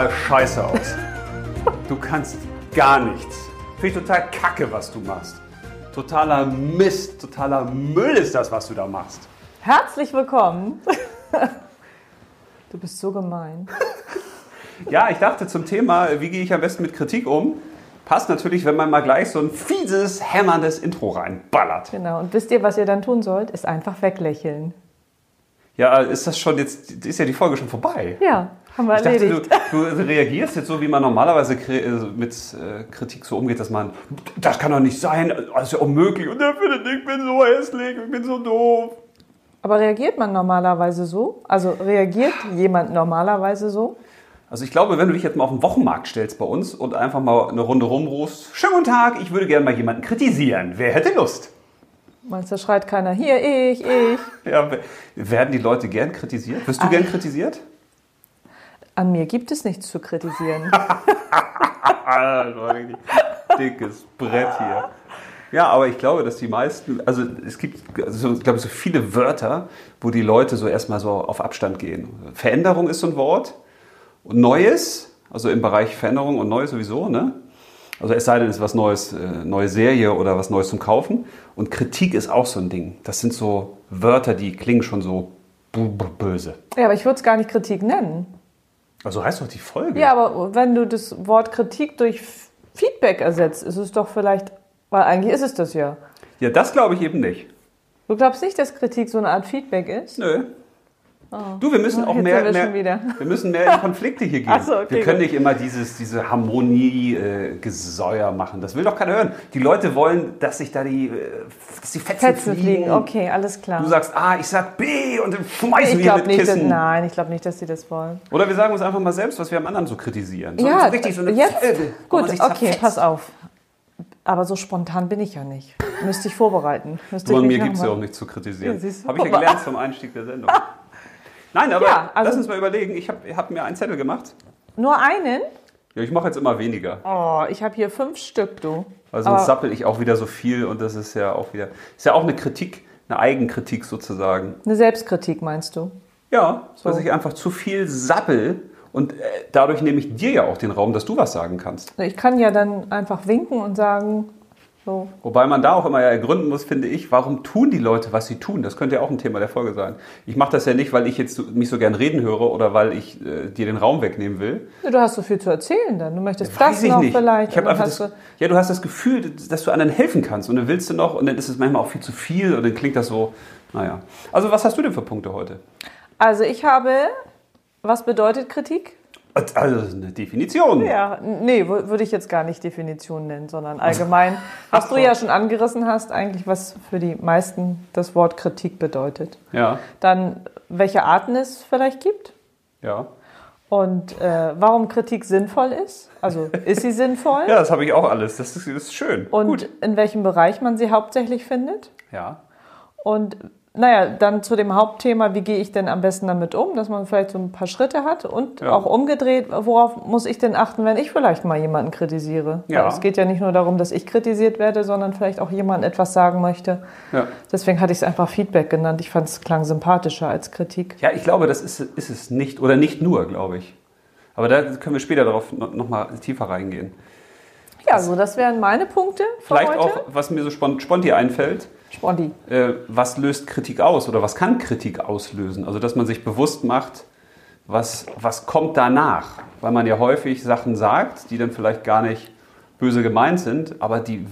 total scheiße aus. Du kannst gar nichts. Finde ich total kacke, was du machst. Totaler Mist, totaler Müll ist das, was du da machst. Herzlich willkommen. Du bist so gemein. Ja, ich dachte zum Thema, wie gehe ich am besten mit Kritik um? Passt natürlich, wenn man mal gleich so ein fieses, hämmerndes Intro reinballert. Genau. Und wisst ihr, was ihr dann tun sollt? Ist einfach weglächeln. Ja, ist das schon jetzt, ist ja die Folge schon vorbei. Ja, haben wir Ich dachte, du, erledigt. du reagierst jetzt so, wie man normalerweise äh, mit äh, Kritik so umgeht, dass man, das kann doch nicht sein, das ist ja unmöglich und der findet, ich bin so hässlich, ich bin so doof. Aber reagiert man normalerweise so? Also reagiert jemand normalerweise so? Also ich glaube, wenn du dich jetzt mal auf den Wochenmarkt stellst bei uns und einfach mal eine Runde rumrufst, schönen guten Tag, ich würde gerne mal jemanden kritisieren. Wer hätte Lust? Meinst du, schreit keiner, hier, ich, ich. Ja, werden die Leute gern kritisiert? Wirst du gern kritisiert? An mir gibt es nichts zu kritisieren. Das war richtig dickes Brett hier. Ja, aber ich glaube, dass die meisten, also es gibt, also, ich glaube, so viele Wörter, wo die Leute so erstmal so auf Abstand gehen. Veränderung ist so ein Wort. Und Neues, also im Bereich Veränderung und Neues sowieso, ne? Also es sei denn, es ist was Neues, äh, neue Serie oder was Neues zum Kaufen. Und Kritik ist auch so ein Ding. Das sind so Wörter, die klingen schon so böse. Ja, aber ich würde es gar nicht Kritik nennen. Also heißt doch die Folge. Ja, aber wenn du das Wort Kritik durch Feedback ersetzt, ist es doch vielleicht, weil eigentlich ist es das ja. ja das glaube ich eben nicht. Du glaubst nicht, dass Kritik so eine Art Feedback ist? Nö. Du, wir müssen auch Jetzt mehr, mehr wir müssen mehr in Konflikte hier gehen. So, okay, wir können gut. nicht immer dieses, diese Harmonie-Gesäuer machen. Das will doch keiner hören. Die Leute wollen, dass sich da die, äh, dass die Fetzen, Fetzen fliegen. fliegen, okay, alles klar. Du sagst A, ich sag B und dann schmeißen ich wir mit nicht, dass, Kissen. nein, ich glaube nicht, dass sie das wollen. Oder wir sagen uns einfach mal selbst, was wir am anderen so kritisieren. So, ja, so richtig so eine jetzt, man gut, okay, zerfetzt. pass auf. Aber so spontan bin ich ja nicht. Müsste ich vorbereiten. Müsste Du, ich mir gibt es ja auch nichts zu kritisieren. Ja, habe ich ja gelernt zum Einstieg der Sendung. Nein, aber Ja, also- lass uns mal überlegen. Ich habe hab mir einen Zettel gemacht. Nur einen? Ja, ich mache jetzt immer weniger. Oh, ich habe hier fünf Stück, du. Weil sonst Aber- sappel ich auch wieder so viel und das ist ja auch wieder. Ist ja auch eine Kritik, eine Eigenkritik sozusagen. Eine Selbstkritik meinst du? Ja, So. dass ich einfach zu viel sappel und äh, dadurch nehme ich dir ja auch den Raum, dass du was sagen kannst. Ich kann ja dann einfach winken und sagen, so. Wobei man da auch immer ja ergründen muss, finde ich, warum tun die Leute, was sie tun? Das könnte ja auch ein Thema der Folge sein. Ich mache das ja nicht, weil ich jetzt mich so gern reden höre oder weil ich äh, dir den Raum wegnehmen will. Du hast so viel zu erzählen dann. Du möchtest Weiß das ich noch nicht. vielleicht. Ich dann einfach das, hast ja, du hast das Gefühl, dass du anderen helfen kannst und dann willst du noch und dann ist es manchmal auch viel zu viel und dann klingt das so, naja. Also was hast du denn für Punkte heute? du, also ich habe, was bedeutet Kritik? Also das ist eine Definition. Ja, nee, wür- würde ich jetzt gar nicht Definition nennen, sondern allgemein, was du ja schon angerissen hast, eigentlich was für die meisten das Wort Kritik bedeutet. Ja, Dann, welche Arten es vielleicht gibt ja. und äh, warum Kritik sinnvoll ist. Also ist sie sinnvoll Ja, das habe ich auch alles. Das ist, das ist schön. und Gut. in welchem Bereich man sie hauptsächlich findet. Ja. Und naja, dann zu dem Hauptthema, wie gehe ich denn am besten damit um, dass man vielleicht so ein paar Schritte hat und Ja. auch umgedreht, worauf muss ich denn achten, wenn ich vielleicht mal jemanden kritisiere? Ja. Weil es geht ja nicht nur darum, dass ich kritisiert werde, sondern vielleicht auch jemand etwas sagen möchte. Ja. Deswegen hatte ich es einfach Feedback genannt. Ich fand es klang sympathischer als Kritik. ja, ich glaube, das ist, ist es nicht. Oder nicht nur, glaube ich. Aber da können wir später darauf noch, noch mal tiefer reingehen. Ja, so das wären meine Punkte für Vielleicht heute. auch, was mir so spont sponti einfällt, Spondi. äh, was löst Kritik aus oder was kann Kritik auslösen? Also, dass man sich bewusst macht, was, was kommt danach? Weil man ja häufig Sachen sagt, die dann vielleicht gar nicht böse gemeint sind, aber die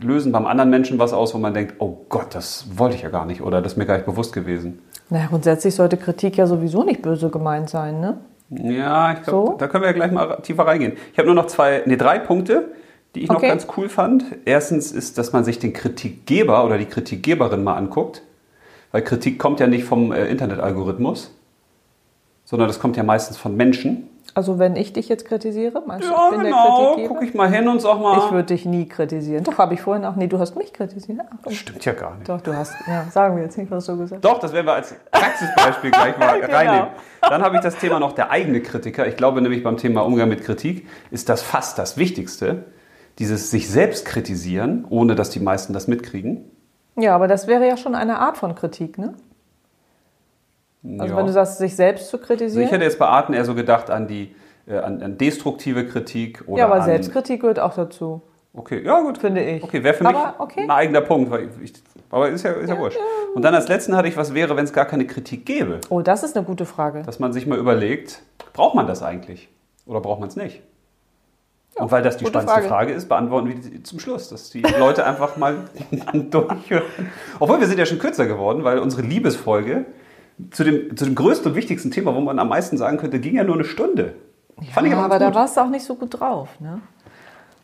lösen beim anderen Menschen was aus, wo man denkt, oh Gott, das wollte ich ja gar nicht oder das ist mir gar nicht bewusst gewesen. Naja, grundsätzlich sollte Kritik ja sowieso nicht böse gemeint sein, ne? Ja, ich glaube, So? da können wir ja gleich mal tiefer reingehen. Ich habe nur noch zwei, nee, drei Punkte, die ich noch Okay. ganz cool fand. Erstens ist, dass man sich den Kritikgeber oder die Kritikgeberin mal anguckt. Weil Kritik kommt ja nicht vom äh, Internetalgorithmus, sondern das kommt ja meistens von Menschen. Also wenn ich dich jetzt kritisiere, meinst du, Ja, ich bin der genau. Kritikgeber? Guck ich mal hin und sag mal. Ich würde dich nie kritisieren. Doch, habe ich vorhin auch nie. Du hast mich kritisiert. Ach. Stimmt ja gar nicht. Doch, du hast. Ja, sagen wir jetzt nicht, was du gesagt hast. Doch, das werden wir als Praxisbeispiel gleich mal Genau. reinnehmen. Dann habe ich das Thema noch der eigene Kritiker. Ich glaube nämlich beim Thema Umgang mit Kritik ist das fast das Wichtigste. Dieses sich selbst kritisieren, ohne dass die meisten das mitkriegen. Ja, aber das wäre ja schon eine Art von Kritik, ne? Also Ja. wenn du sagst, sich selbst zu Also kritisieren. ich hätte jetzt bei Arten eher so gedacht an die, äh, an, an destruktive Kritik oder Ja, aber an, Selbstkritik gehört auch dazu, Okay, ja gut. finde ich. Okay, wäre für mich Aber okay. ein eigener Punkt. Weil ich, aber ist ja, ist ja, wurscht. Und dann als letzten hatte ich, was wäre, wenn es gar keine Kritik gäbe? Oh, das ist eine gute Frage. Dass man sich mal überlegt, braucht man das eigentlich? Oder braucht man es nicht? Und weil das die spannendste Frage. Frage. ist, beantworten wir die zum Schluss, dass die Leute einfach mal durchhören. Obwohl wir sind ja schon kürzer geworden, weil unsere Liebesfolge zu dem, zu dem größten und wichtigsten Thema, wo man am meisten sagen könnte, ging ja nur eine Stunde. Fand ich Ja, aber, aber da warst du auch nicht so gut drauf, ne?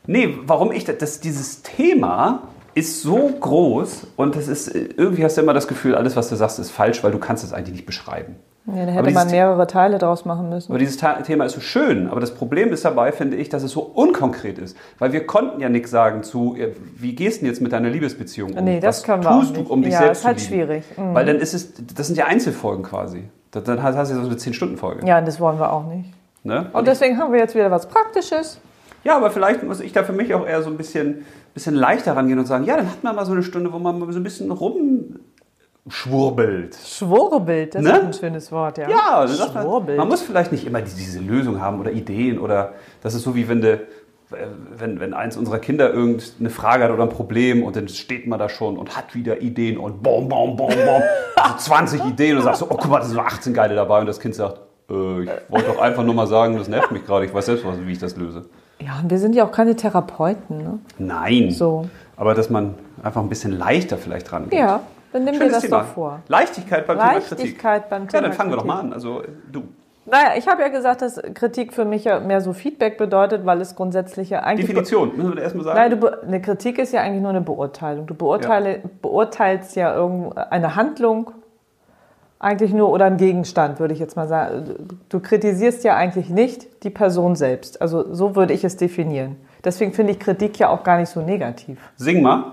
Nee, warum ich, das, dieses Thema ist so groß und das ist, irgendwie hast du immer das Gefühl, alles, was du sagst, ist falsch, weil du kannst es eigentlich nicht beschreiben. Ja, da hätte man mehrere Teile draus machen müssen. Aber dieses Thema ist so schön, aber das Problem ist dabei, finde ich, dass es so unkonkret ist. Weil wir konnten ja nichts sagen zu, äh, wie gehst du denn jetzt mit deiner Liebesbeziehung um? Nee, das Was können wir tust du, nicht. um dich Ja, selbst ist halt zu lieben? schwierig. Mhm. Weil dann ist es, das sind ja Einzelfolgen quasi. Da- Dann hast du ja so eine 10-Stunden-Folge. Ja, und das wollen wir auch nicht. Ne? Und deswegen haben wir jetzt wieder was Praktisches. Ja, aber vielleicht muss ich da für mich auch eher so ein bisschen, bisschen leichter rangehen und sagen, ja, dann hat man mal so eine Stunde, wo man so ein bisschen rumschwurbelt. Schwurbelt, das Ne? ist ein schönes Wort, ja. Ja, man, Schwurbelt. man muss vielleicht nicht immer die- diese Lösung haben oder Ideen oder das ist so wie wenn, äh, wenn, wenn eins unserer Kinder irgendeine Frage hat oder ein Problem und dann steht man da schon und hat wieder Ideen und bom, bom, bom, bom, so 20 Ideen und sagst so, oh guck mal, da sind nur 18 geile dabei und das Kind sagt, äh, ich wollte doch einfach nur mal sagen, das nervt mich gerade, ich weiß selbst, was- wie ich das löse. Ja, und wir sind ja auch keine Therapeuten, ne? Nein. So. Aber dass man einfach ein bisschen leichter vielleicht rangeht. Ja, dann nimm dir Schönes das Thema. doch vor. Leichtigkeit beim Thema Kritik. Leichtigkeit beim Ja, Thema dann fangen wir doch Kritik. mal an. Also du. Naja, ich habe ja gesagt, dass Kritik für mich ja mehr so Feedback bedeutet, weil es grundsätzlich ja eigentlich... Definition, müssen wir erstmal sagen. Nein, du, eine Kritik ist ja eigentlich nur eine Beurteilung. Du beurteile, beurteilst ja eine Handlung eigentlich nur oder einen Gegenstand, würde ich jetzt mal sagen. Du kritisierst ja eigentlich nicht die Person selbst. Also so würde ich es definieren. Deswegen finde ich Kritik ja auch gar nicht so negativ. Sing mal.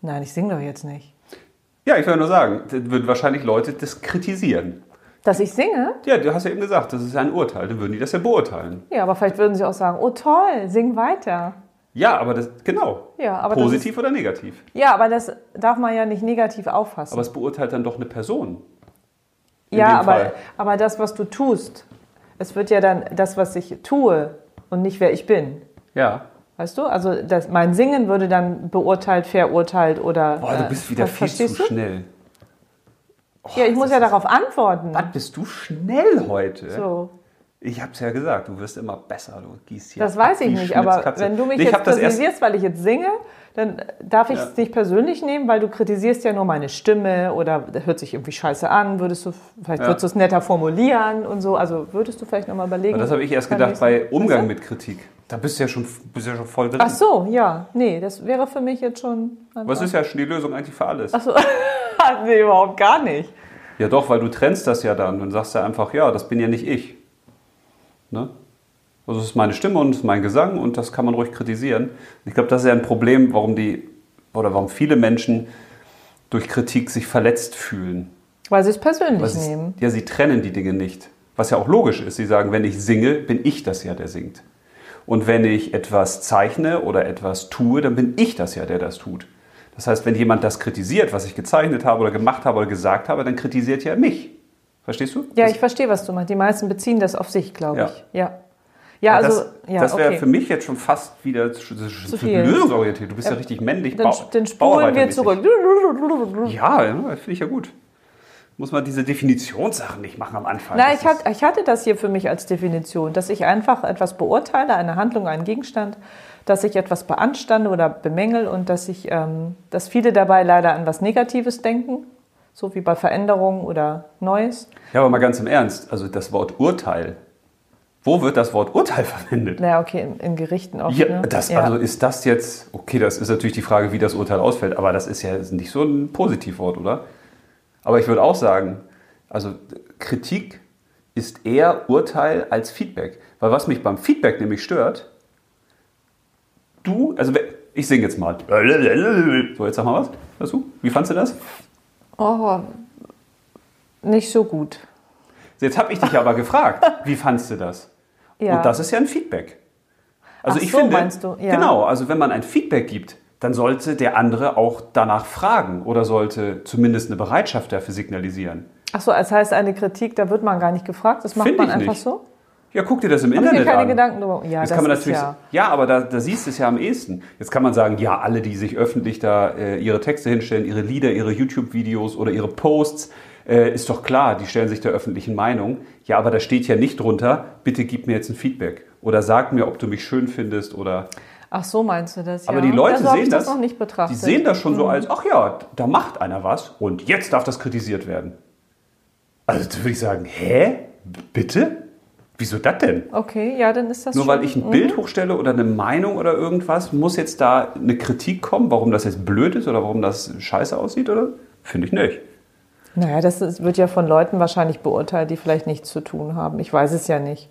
Nein, ich singe doch jetzt nicht. Ja, ich will nur sagen, das würden wahrscheinlich Leute das kritisieren. Dass ich singe? Ja, du hast ja eben gesagt, das ist ein Urteil, dann würden die das ja beurteilen. Ja, aber vielleicht würden sie auch sagen, oh toll, sing weiter. Ja, aber das, genau. Ja, aber Positiv oder negativ. Ja, aber das darf man ja nicht negativ auffassen. Aber es beurteilt dann doch eine Person. in ja, aber, aber das, was du tust, es wird ja dann das, was ich tue und nicht wer ich bin. Ja. Weißt du? Also das, mein Singen würde dann beurteilt, verurteilt oder. Boah, du äh, bist wieder ver- viel zu du? schnell. Ja, ich muss ja darauf antworten. Was bist du schnell heute? So. Ich hab's ja gesagt, du wirst immer besser. Du gießt hier Das weiß ich nicht, aber wenn du mich Nee, jetzt kritisierst, weil ich jetzt singe, dann darf ich Ja. es nicht persönlich nehmen, weil du kritisierst ja nur meine Stimme oder hört sich irgendwie scheiße an, würdest du, vielleicht Ja. würdest du es netter formulieren und so. Also würdest du vielleicht nochmal überlegen. das habe ich erst gedacht bei Umgang mit Kritik. Da bist du ja schon, bist ja schon voll drin. Ach so, ja. Nee, das wäre für mich jetzt schon. Was ist ja schon die Lösung eigentlich für alles? Ach so. nee, überhaupt gar nicht. Ja doch, weil du trennst das ja dann. Dann sagst du einfach, ja, das bin ja nicht ich. Ne? Also es ist meine Stimme und es ist mein Gesang und das kann man ruhig kritisieren. Ich glaube, das ist ja ein Problem, warum die oder warum viele Menschen durch Kritik sich verletzt fühlen. Weil sie es persönlich sie, nehmen. ja, sie trennen die Dinge nicht. Was ja auch logisch ist. Sie sagen, wenn ich singe, bin ich das ja, der singt. Und wenn ich etwas zeichne oder etwas tue, dann bin ich das ja, der das tut. Das heißt, wenn jemand das kritisiert, was ich gezeichnet habe oder gemacht habe oder gesagt habe, dann kritisiert ja mich. Verstehst du? Ja, Das- ich verstehe, was du meinst. Die meisten beziehen das auf sich, glaube Ja. ich. Ja. Ja, also, das, ja, das wäre okay. für mich jetzt schon fast wieder zu, zu, zu viel. lösungsorientiert. Du bist ja, richtig männlich. Dann, Bau- dann spulen wir zurück. Ja, ja finde ich ja gut. Muss man diese Definitionssachen nicht machen am Anfang. Das ich, hat, ich hatte das hier für mich als Definition, dass ich einfach etwas beurteile, eine Handlung, einen Gegenstand, dass ich etwas beanstande oder bemängel und dass ich, ähm, dass viele dabei leider an was Negatives denken, so wie bei Veränderungen oder Neues. Ja, aber mal ganz im Ernst, also das Wort Urteil. Wo wird das Wort Urteil verwendet? Naja, okay, in, in Gerichten oft. Ja, ne? das, ja. Also ist das jetzt, okay, das ist natürlich die Frage, wie das Urteil ausfällt, aber das ist ja nicht so ein Positivwort, oder? Aber ich würde auch sagen, also Kritik ist eher Urteil als Feedback. Weil was mich beim Feedback nämlich stört, du, also ich singe jetzt mal. So, jetzt sag mal was. Du? Wie fandst du das? Oh, nicht so gut. Jetzt habe ich dich aber gefragt, wie fandst du das? Ja. Und das ist ja ein Feedback. Also Ach ich so, finde, meinst du? Ja. genau, also wenn man ein Feedback gibt, dann sollte der andere auch danach fragen oder sollte zumindest eine Bereitschaft dafür signalisieren. Ach so, das heißt eine Kritik, da wird man gar nicht gefragt, das macht Finde man einfach nicht. so? Ja, guck dir das im Hab ich Internet mir keine an. Gedanken drüber. Ja, das, das kann man ist natürlich. ja- Ja, aber da, da siehst du es ja am ehesten. Jetzt kann man sagen, ja, alle, die sich öffentlich da äh, ihre Texte hinstellen, ihre Lieder, ihre YouTube-Videos oder ihre Posts, äh, ist doch klar, die stellen sich der öffentlichen Meinung. Ja, aber da steht ja nicht drunter, bitte gib mir jetzt ein Feedback oder sag mir, ob du mich schön findest oder. Ach so meinst du das? Aber ja. die Leute so hab sehen das das. noch nicht betrachtet. Mhm. Die sehen das schon so als, ach ja, da macht einer was und jetzt darf das kritisiert werden. Also würde ich sagen, hä? Bitte? Wieso das denn? Okay, ja, dann ist das Nur schon, weil ich ein mhm. Bild hochstelle oder eine Meinung oder irgendwas, muss jetzt da eine Kritik kommen, warum das jetzt blöd ist oder warum das scheiße aussieht, oder? Finde ich nicht. Naja, das ist, wird ja von Leuten wahrscheinlich beurteilt, die vielleicht nichts zu tun haben. Ich weiß es ja nicht.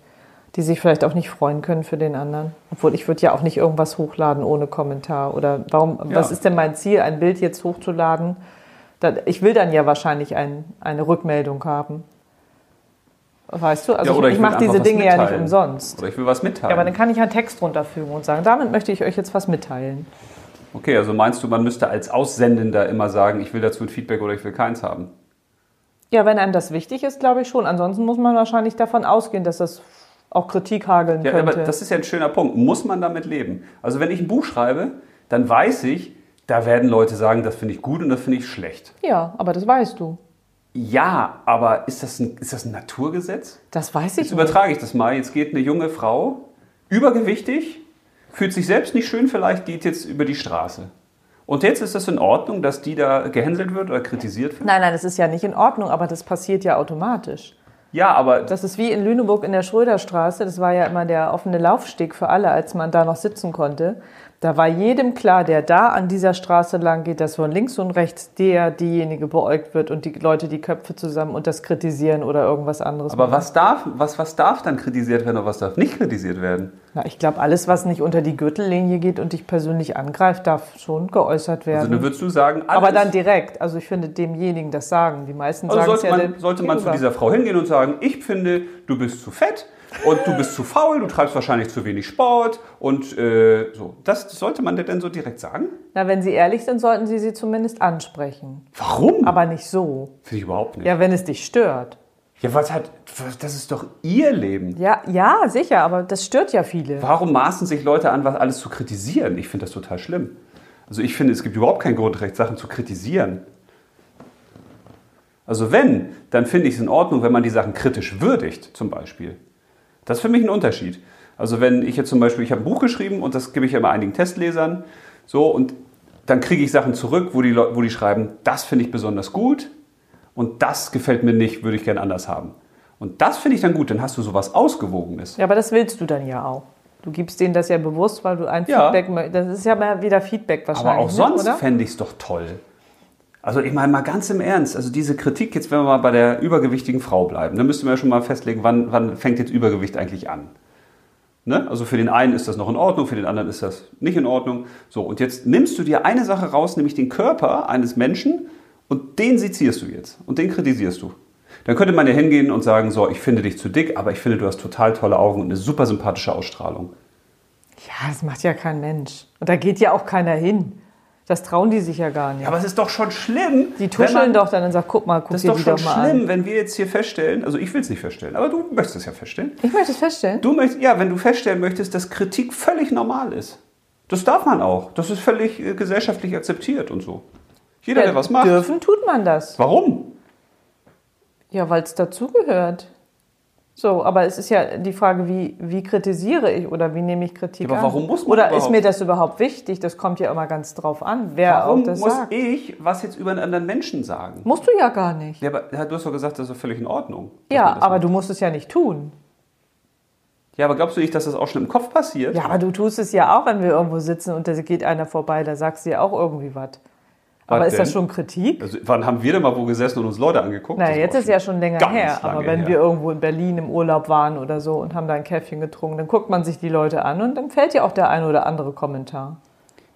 Die sich vielleicht auch nicht freuen können für den anderen. Obwohl ich würde ja auch nicht irgendwas hochladen ohne Kommentar. Oder warum, Ja. was ist denn mein Ziel, ein Bild jetzt hochzuladen? Ich will dann ja wahrscheinlich ein, eine Rückmeldung haben. Weißt du? Also ja, ich, ich mache diese Dinge ja nicht mitteilen. umsonst. Oder ich will was mitteilen. Ja, aber dann kann ich einen Text drunter fügen und sagen, damit möchte ich euch jetzt was mitteilen. okay, also meinst du, man müsste als Aussendender immer sagen, ich will dazu ein Feedback oder ich will keins haben? Ja, wenn einem das wichtig ist, glaube ich schon. Ansonsten muss man wahrscheinlich davon ausgehen, dass das auch Kritik hageln Ja, könnte. aber das ist ja ein schöner Punkt. Muss man damit leben? Also wenn ich ein Buch schreibe, dann weiß ich, da werden Leute sagen, das finde ich gut und das finde ich schlecht. ja, aber das weißt du. Ja, aber ist das ein, ist das ein Naturgesetz? Das weiß ich Jetzt nicht. übertrage ich das mal. Jetzt geht eine junge Frau, übergewichtig, fühlt sich selbst nicht schön, vielleicht geht jetzt über die Straße. Und jetzt ist das in Ordnung, dass die da gehänselt wird oder kritisiert wird? Nein, nein, das ist ja nicht in Ordnung, aber das passiert ja automatisch. Ja, aber Das ist wie in Lüneburg in der Schröderstraße. Das war ja immer der offene Laufsteg für alle, als man da noch sitzen konnte. Da war jedem klar, der da an dieser Straße lang geht, dass von links und rechts der, diejenige beäugt wird und die Leute die Köpfe zusammen und das kritisieren oder irgendwas anderes. Aber machen. was darf, was, was darf dann kritisiert werden und was darf nicht kritisiert werden? Na, ich glaube, alles, was nicht unter die Gürtellinie geht und dich persönlich angreift, darf schon geäußert werden. Also dann würdest du sagen, alles, aber dann direkt. Also ich finde demjenigen das sagen. Die meisten also sagen es sollte ja man, sollte man zu dieser Frau hingehen und sagen, ich finde, du bist zu fett und du bist zu faul, du treibst wahrscheinlich zu wenig Sport und äh, so. Das sollte man dir denn so direkt sagen? Na, wenn Sie ehrlich sind, sollten Sie sie zumindest ansprechen. Warum? Aber nicht so. Finde ich überhaupt nicht. Ja, wenn es dich stört. Ja, was hat, das ist doch ihr Leben. Ja, ja, sicher, aber das stört ja viele. Warum maßen sich Leute an, was alles zu kritisieren? Ich finde das total schlimm. Also ich finde, es gibt überhaupt kein Grundrecht, Sachen zu kritisieren. Also wenn, dann finde ich es in Ordnung, wenn man die Sachen kritisch würdigt, zum Beispiel. Das ist für mich ein Unterschied. Also wenn ich jetzt zum Beispiel, ich habe ein Buch geschrieben und das gebe ich ja immer einigen Testlesern, so und dann kriege ich Sachen zurück, wo die, Leu- wo die schreiben, das finde ich besonders gut und das gefällt mir nicht, würde ich gern anders haben. Und das finde ich dann gut, dann hast du sowas Ausgewogenes. Ja, aber das willst du dann ja auch. Du gibst denen das ja bewusst, weil du ein Ja. Feedback möchtest. Das ist ja mal wieder Feedback wahrscheinlich. Aber auch ne, sonst fände ich es doch toll. Also ich meine mal ganz im Ernst, also diese Kritik, jetzt wenn wir mal bei der übergewichtigen Frau bleiben, dann müssten wir ja schon mal festlegen, wann, wann fängt jetzt Übergewicht eigentlich an. Ne? Also für den einen ist das noch in Ordnung, für den anderen ist das nicht in Ordnung. So, und jetzt nimmst du dir eine Sache raus, nämlich den Körper eines Menschen und den sezierst du jetzt und den kritisierst du. Dann könnte man ja hingehen und sagen, so, ich finde dich zu dick, aber ich finde, du hast total tolle Augen und eine super sympathische Ausstrahlung. Ja, das macht ja kein Mensch. Und da geht ja auch keiner hin. Das trauen die sich ja gar nicht. Ja, aber es ist doch schon schlimm. die tuscheln man- doch dann und sagen, guck mal, guck Das ist dir doch die schon doch mal schlimm, an. wenn wir jetzt hier feststellen, also ich will es nicht feststellen, aber du möchtest es ja feststellen. Ich möchte es feststellen. Du möchtest, ja, wenn du feststellen möchtest, dass Kritik völlig normal ist. Das darf man auch. Das ist völlig äh, gesellschaftlich akzeptiert und so. Jeder, Ja, der was macht. Dürfen tut man das. Warum? Ja, weil es dazugehört. So, aber es ist ja die Frage, wie, wie kritisiere ich oder wie nehme ich Kritik aber an? warum muss man Oder ist überhaupt? mir das überhaupt wichtig? Das kommt ja immer ganz drauf an, wer Warum auch das muss sagt. ich was jetzt über einen anderen Menschen sagen? Musst du ja gar nicht. Ja, aber du hast doch gesagt, das ist doch völlig in Ordnung. Ja, aber macht. du musst es ja nicht tun. Ja, aber glaubst du nicht, dass das auch schon im Kopf passiert? Ja, aber du tust es ja auch, wenn wir irgendwo sitzen und da geht einer vorbei, da sagst du ja auch irgendwie was. Aber ist das denn? schon Kritik? Also, wann haben wir denn mal wo gesessen und uns Leute angeguckt? Na, Das jetzt ist ja schon länger her. Aber wenn her. wir irgendwo in Berlin im Urlaub waren oder so und haben da ein Käffchen getrunken, dann guckt man sich die Leute an und dann fällt ja auch der ein oder andere Kommentar.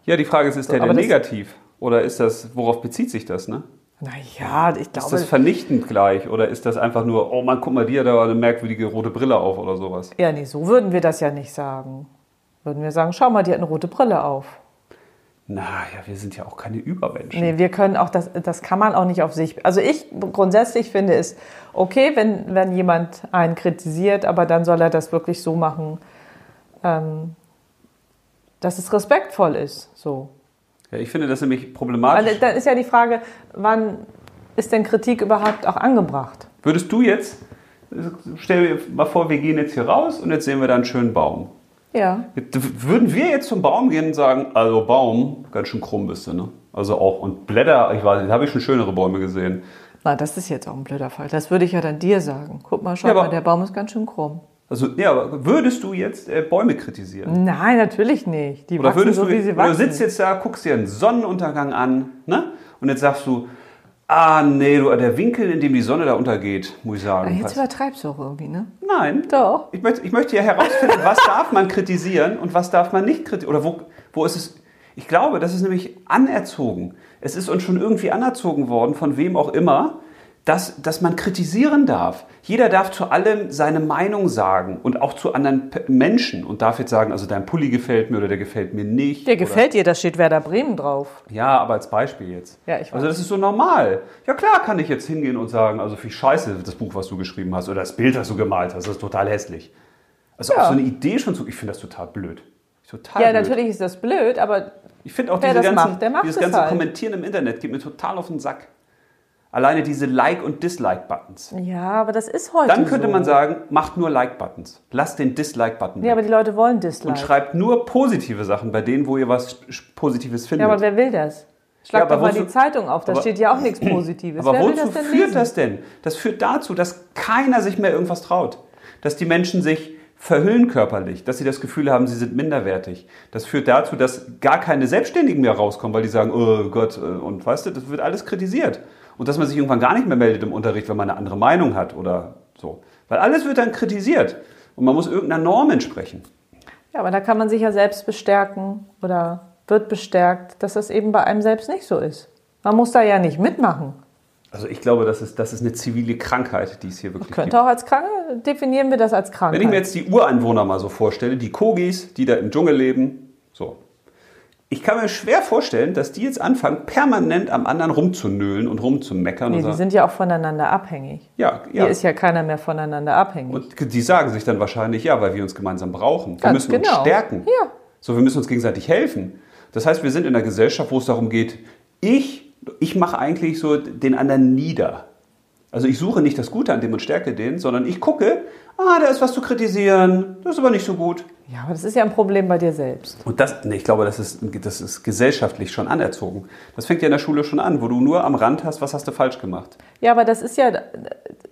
Ja, die Frage ist, ist der Aber denn das- negativ? Oder ist das, worauf bezieht sich das, ne? Naja, ich Ist glaube, das vernichtend gleich oder ist das einfach nur, oh Mann, guck mal, die hat da eine merkwürdige rote Brille auf oder sowas? ja, nee, so würden wir das ja nicht sagen. Würden wir sagen, schau mal, die hat eine rote Brille auf. Naja, wir sind ja auch keine Übermenschen. Nee, wir können auch, das, das kann man auch nicht auf sich. Also ich grundsätzlich finde es okay, wenn, wenn jemand einen kritisiert, aber dann soll er das wirklich so machen, ähm, dass es respektvoll ist. So. Ja, ich finde das nämlich problematisch. Also, dann ist ja die Frage, wann ist denn Kritik überhaupt auch angebracht? Würdest du jetzt, stell dir mal vor, wir gehen jetzt hier raus und jetzt sehen wir da einen schönen Baum. Ja. Würden wir jetzt zum Baum gehen und sagen, also Baum, ganz schön krumm bist du, ne? Also auch, und Blätter, ich weiß, da habe ich schon schönere Bäume gesehen. Na, das ist jetzt auch ein blöder Fall. Das würde ich ja dann dir sagen. Guck mal, schau Ja, aber- mal, der Baum ist ganz schön krumm. Also, ja, aber würdest du jetzt äh, Bäume kritisieren? Nein, natürlich nicht. Die Oder wachsen würdest so, du, wie sie oder du wachsen. sitzt jetzt da, guckst dir einen Sonnenuntergang an, ne? Und jetzt sagst du, ah nee, du, der Winkel, in dem die Sonne da untergeht, muss ich sagen. jetzt passt. übertreibst du auch irgendwie, ne? Nein. Doch. Ich möchte, ich möchte ja herausfinden, was darf man kritisieren und was darf man nicht kritisieren. Oder wo, wo ist es. Ich glaube, das ist nämlich anerzogen. Es ist uns schon irgendwie anerzogen worden, von wem auch immer, dass, dass man kritisieren darf. Jeder darf zu allem seine Meinung sagen und auch zu anderen P- Menschen und darf jetzt sagen, also dein Pulli gefällt mir oder der gefällt mir nicht. Der gefällt dir, da steht Werder Bremen drauf. Ja, aber als Beispiel jetzt. Ja, ich weiß. Also das ist so normal. Ja klar kann ich jetzt hingehen und sagen, also wie scheiße das Buch, was du geschrieben hast oder das Bild, das du gemalt hast, das ist total hässlich. Also Ja. auch so eine Idee schon zu, ich finde das total blöd. Total Ja, blöd. natürlich ist das blöd, aber Ich finde auch diese das ganzen, macht, macht dieses es ganze halt. Kommentieren im Internet geht mir total auf den Sack. Alleine diese Like- und Dislike-Buttons. ja, aber das ist heute Dann könnte so. man sagen, macht nur Like-Buttons. Lasst den Dislike-Button Ja, weg. aber die Leute wollen Und Dislike. schreibt nur positive Sachen bei denen, wo ihr was Positives findet. Ja, aber wer will das? Schlag Ja, doch mal wozu- die Zeitung auf, da aber- steht ja auch nichts Positives. Aber wer will wozu das denn führt lesen? das denn? Das führt dazu, dass keiner sich mehr irgendwas traut. Dass die Menschen sich verhüllen körperlich, dass sie das Gefühl haben, sie sind minderwertig. Das führt dazu, dass gar keine Selbstständigen mehr rauskommen, weil die sagen, oh Gott, äh, und weißt du, das wird alles kritisiert. Und dass man sich irgendwann gar nicht mehr meldet im Unterricht, wenn man eine andere Meinung hat oder so. Weil alles wird dann kritisiert. Und man muss irgendeiner Norm entsprechen. Ja, aber da kann man sich ja selbst bestärken oder wird bestärkt, dass das eben bei einem selbst nicht so ist. Man muss da ja nicht mitmachen. Also ich glaube, das ist, das ist eine zivile Krankheit, die es hier wirklich Könnte gibt. auch als Krankheit, definieren wir das als Krankheit. Wenn ich mir jetzt die Ureinwohner mal so vorstelle, die Kogis, die da im Dschungel leben, so. Ich kann mir schwer vorstellen, dass die jetzt anfangen, permanent am anderen rumzunölen und rumzumeckern. nee, und die sagen, sind ja auch voneinander abhängig. ja, Hier ja. ist ja keiner mehr voneinander abhängig. Und die sagen sich dann wahrscheinlich, ja, weil wir uns gemeinsam brauchen. Wir Ganz müssen uns genau. stärken. Ja. So, wir müssen uns gegenseitig helfen. Das heißt, wir sind in einer Gesellschaft, wo es darum geht, ich, ich mache eigentlich so den anderen nieder. Also ich suche nicht das Gute an dem und stärke den, sondern ich gucke, ah, da ist was zu kritisieren, das ist aber nicht so gut. Ja, aber das ist ja ein Problem bei dir selbst. Und das, nee, ich glaube, das ist, das ist gesellschaftlich schon anerzogen. Das fängt ja in der Schule schon an, wo du nur am Rand hast, was hast du falsch gemacht. Ja, aber das ist ja,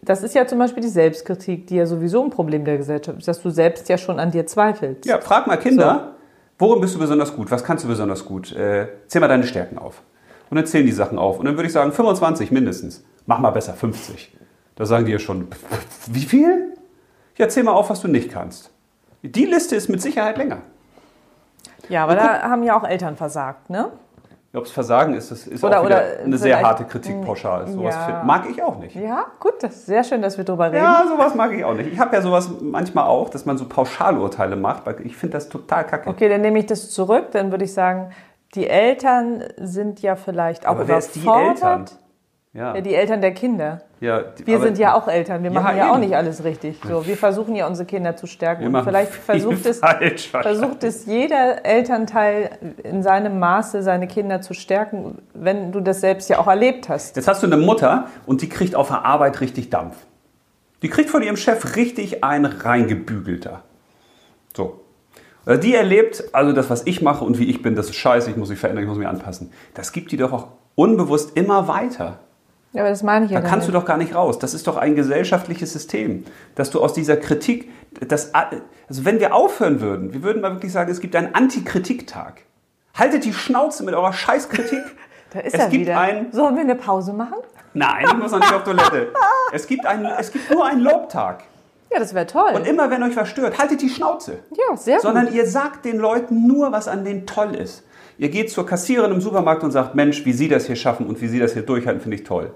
das ist ja zum Beispiel die Selbstkritik, die ja sowieso ein Problem der Gesellschaft ist, dass du selbst ja schon an dir zweifelst. Ja, frag mal Kinder, worin bist du besonders gut? Was kannst du besonders gut? Äh, zähl mal deine Stärken auf. Und dann zählen die Sachen auf. Und dann würde ich sagen, 25 mindestens. Mach mal besser 50. Da sagen die ja schon, wie viel? Ja, zähl mal auf, was du nicht kannst. Die Liste ist mit Sicherheit länger. Ja, aber da haben ja auch Eltern versagt, ne? Ob es Versagen ist, das ist Oder- auch wieder eine sehr harte Kritik pauschal. Sowas Ja. mag ich auch nicht. Ja, gut, das ist sehr schön, dass wir drüber reden. Ja, sowas mag ich auch nicht. Ich habe ja sowas manchmal auch, dass man so Pauschalurteile macht, weil ich finde das total kacke. Okay, dann nehme ich das zurück. Dann würde ich sagen, die Eltern sind ja vielleicht auch Aber wer ist die überfordert. Eltern? Ja, Ja, die Eltern der Kinder. Ja, Wir sind ja auch Eltern. Wir Ja, machen ja auch eben. nicht alles richtig. So, wir versuchen ja unsere Kinder zu stärken. Wir Und vielleicht viel versucht es, falsch versucht es jeder Elternteil in seinem Maße, seine Kinder zu stärken, wenn du das selbst ja auch erlebt hast. Jetzt hast du eine Mutter und die kriegt auf der Arbeit richtig Dampf. Die kriegt von ihrem Chef richtig ein reingebügelter. So. Oder Die erlebt, also das, was ich mache und wie ich bin, das ist scheiße, ich muss mich verändern, ich muss mich anpassen. Das gibt die doch auch unbewusst immer weiter. Ja, aber das meine ich ja Da kannst du doch gar nicht raus. Das ist doch ein gesellschaftliches System, dass du aus dieser Kritik, das, also wenn wir aufhören würden, wir würden mal wirklich sagen, es gibt einen Antikritiktag. Haltet die Schnauze mit eurer Scheißkritik. Da ist es er gibt wieder. einen, Sollen wir eine Pause machen? Nein, ich muss noch nicht auf Toilette. Es gibt, einen, es gibt nur einen Lobtag. Ja, das wäre toll. Und immer wenn euch was stört, haltet die Schnauze. ja, sehr Sondern gut. ihr sagt den Leuten nur, was an denen toll ist. Ihr geht zur Kassiererin im Supermarkt und sagt, Mensch, wie Sie das hier schaffen und wie Sie das hier durchhalten, finde ich toll.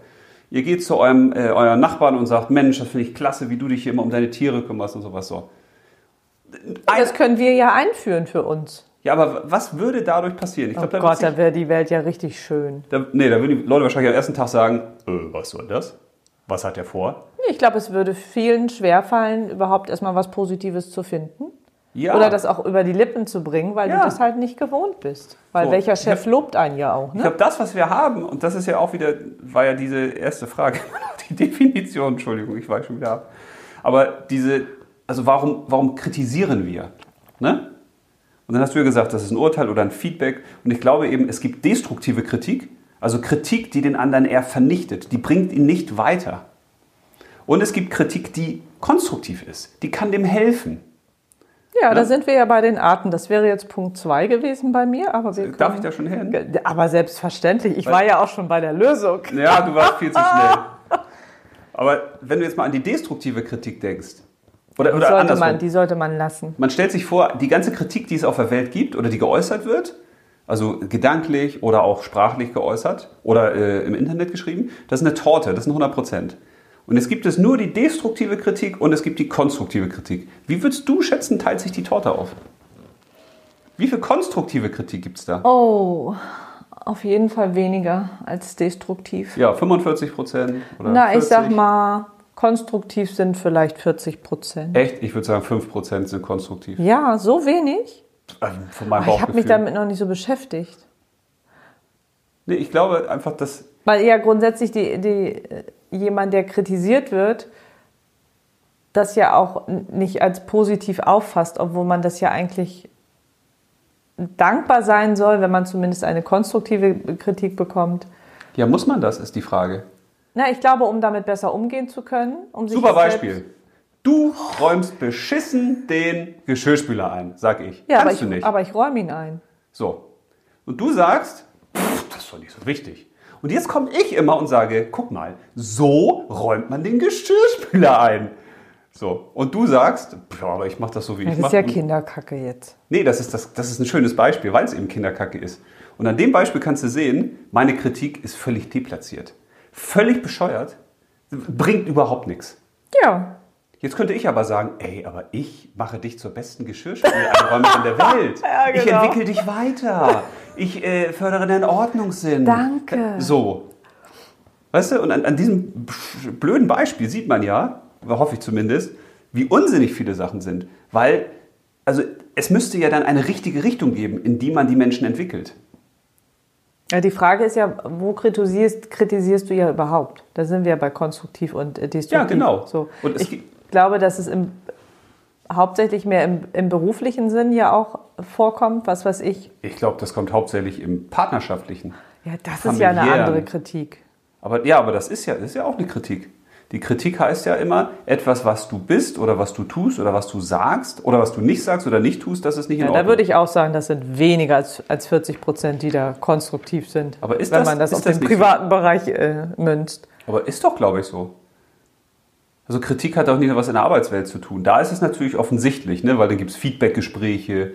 Ihr geht zu eurem, äh, euren Nachbarn und sagt, Mensch, das finde ich klasse, wie du dich hier immer um deine Tiere kümmerst und sowas so. Ein, Das können wir ja einführen für uns. Ja, aber was würde dadurch passieren? Ich Oh glaub, da Gott, da wäre die Welt ja richtig schön. Da, nee, da würden die Leute wahrscheinlich am ersten Tag sagen, äh, was soll das? Was hat der vor? Ich glaube, es würde vielen schwerfallen, überhaupt erstmal was Positives zu finden. Ja. Oder das auch über die Lippen zu bringen, weil Ja. du das halt nicht gewohnt bist. Weil So. welcher Chef lobt einen ja auch. Ich Ne? glaube, das, was wir haben, und das ist ja auch wieder, war ja diese erste Frage, die Definition, Entschuldigung, ich weiß schon wieder ab. Aber diese, also warum, warum kritisieren wir? Ne? Und dann hast du ja gesagt, das ist ein Urteil oder ein Feedback. Und ich glaube eben, es gibt destruktive Kritik, also Kritik, die den anderen eher vernichtet, die bringt ihn nicht weiter. Und es gibt Kritik, die konstruktiv ist, die kann dem helfen. Ja, da Ja. sind wir ja bei den Arten. Das wäre jetzt Punkt 2 gewesen bei mir. Aber wir Darf ich da schon hin? Aber selbstverständlich. Ich war ja auch schon bei der Lösung. Ja, du warst viel zu schnell. Aber wenn du jetzt mal an die destruktive Kritik denkst, oder, Die oder sollte, andersrum, man, die sollte man lassen. man stellt sich vor, die ganze Kritik, die es auf der Welt gibt oder die geäußert wird, also gedanklich oder auch sprachlich geäußert oder äh, im Internet geschrieben, das ist eine Torte, das sind 100 Prozent. Und es gibt es nur die destruktive Kritik und es gibt die konstruktive Kritik. Wie würdest du schätzen, teilt sich die Torte auf? Wie viel konstruktive Kritik gibt es da? Oh, auf jeden Fall weniger als destruktiv. Ja, 45 Prozent oder Na, ich 40? sag mal, konstruktiv sind vielleicht 40 Prozent. Echt? Ich würde sagen, 5 Prozent sind konstruktiv. Ja, so wenig? Also von meinem Aber ich habe mich damit noch nicht so beschäftigt. Nee, ich glaube einfach, dass. Weil ja grundsätzlich die, die, äh, jemand, der kritisiert wird, das ja auch nicht als positiv auffasst, obwohl man das ja eigentlich dankbar sein soll, wenn man zumindest eine konstruktive Kritik bekommt. Ja, muss man das, ist die Frage. Na, ich glaube, um damit besser umgehen zu können. Um sich Super Beispiel. Du räumst beschissen den Geschirrspüler ein, sag ich. Ja, aber Kannst ich, du nicht. aber ich räume ihn ein. so. Und du sagst, "Pff, das ist doch nicht so wichtig. Und jetzt komme ich immer und sage, guck mal, so räumt man den Geschirrspüler ein. So. Und du sagst, "Pff, ja, aber ich mache das so, wie Das ich ist mache. ja Kinderkacke jetzt. Nee, das ist, das, das ist ein schönes Beispiel, weil es eben Kinderkacke ist. Und an dem Beispiel kannst du sehen, meine Kritik ist völlig deplatziert. Völlig bescheuert, bringt überhaupt nichts. Ja. Jetzt könnte ich aber sagen, ey, aber ich mache dich zur besten Geschirrspülanräumerin der Welt. Ja, Ich genau. entwickle dich weiter. Ich äh, fördere deinen Ordnungssinn. Danke. So. Weißt du, und an, an diesem blöden Beispiel sieht man ja, hoffe ich zumindest, wie unsinnig viele Sachen sind. Weil, also es müsste ja dann eine richtige Richtung geben, in die man die Menschen entwickelt. Ja, die Frage ist ja, wo kritisierst, kritisierst du ja überhaupt? Da sind wir ja bei konstruktiv und äh, destruktiv. Ja, genau. So. Und ich glaube, dass es im, hauptsächlich mehr im, im beruflichen Sinn ja auch vorkommt, was weiß ich. Ich glaube, das kommt hauptsächlich im Partnerschaftlichen. Ja, das ist ja eine andere Kritik. Aber ja, aber das ist ja, ist ja auch eine Kritik. Die Kritik heißt ja immer, etwas, was du bist oder was du tust oder was du sagst oder was du nicht sagst oder nicht tust, das ist nicht in Ja, Ordnung. da würde ich auch sagen, das sind weniger als, als 40 Prozent, die da konstruktiv sind. Aber ist wenn das- man das auf das den nicht so? privaten Bereich äh, münzt. Aber ist doch, glaube ich, so. Also Kritik hat auch nicht nur was in der Arbeitswelt zu tun. Da ist es natürlich offensichtlich, ne? weil dann gibt es Feedbackgespräche,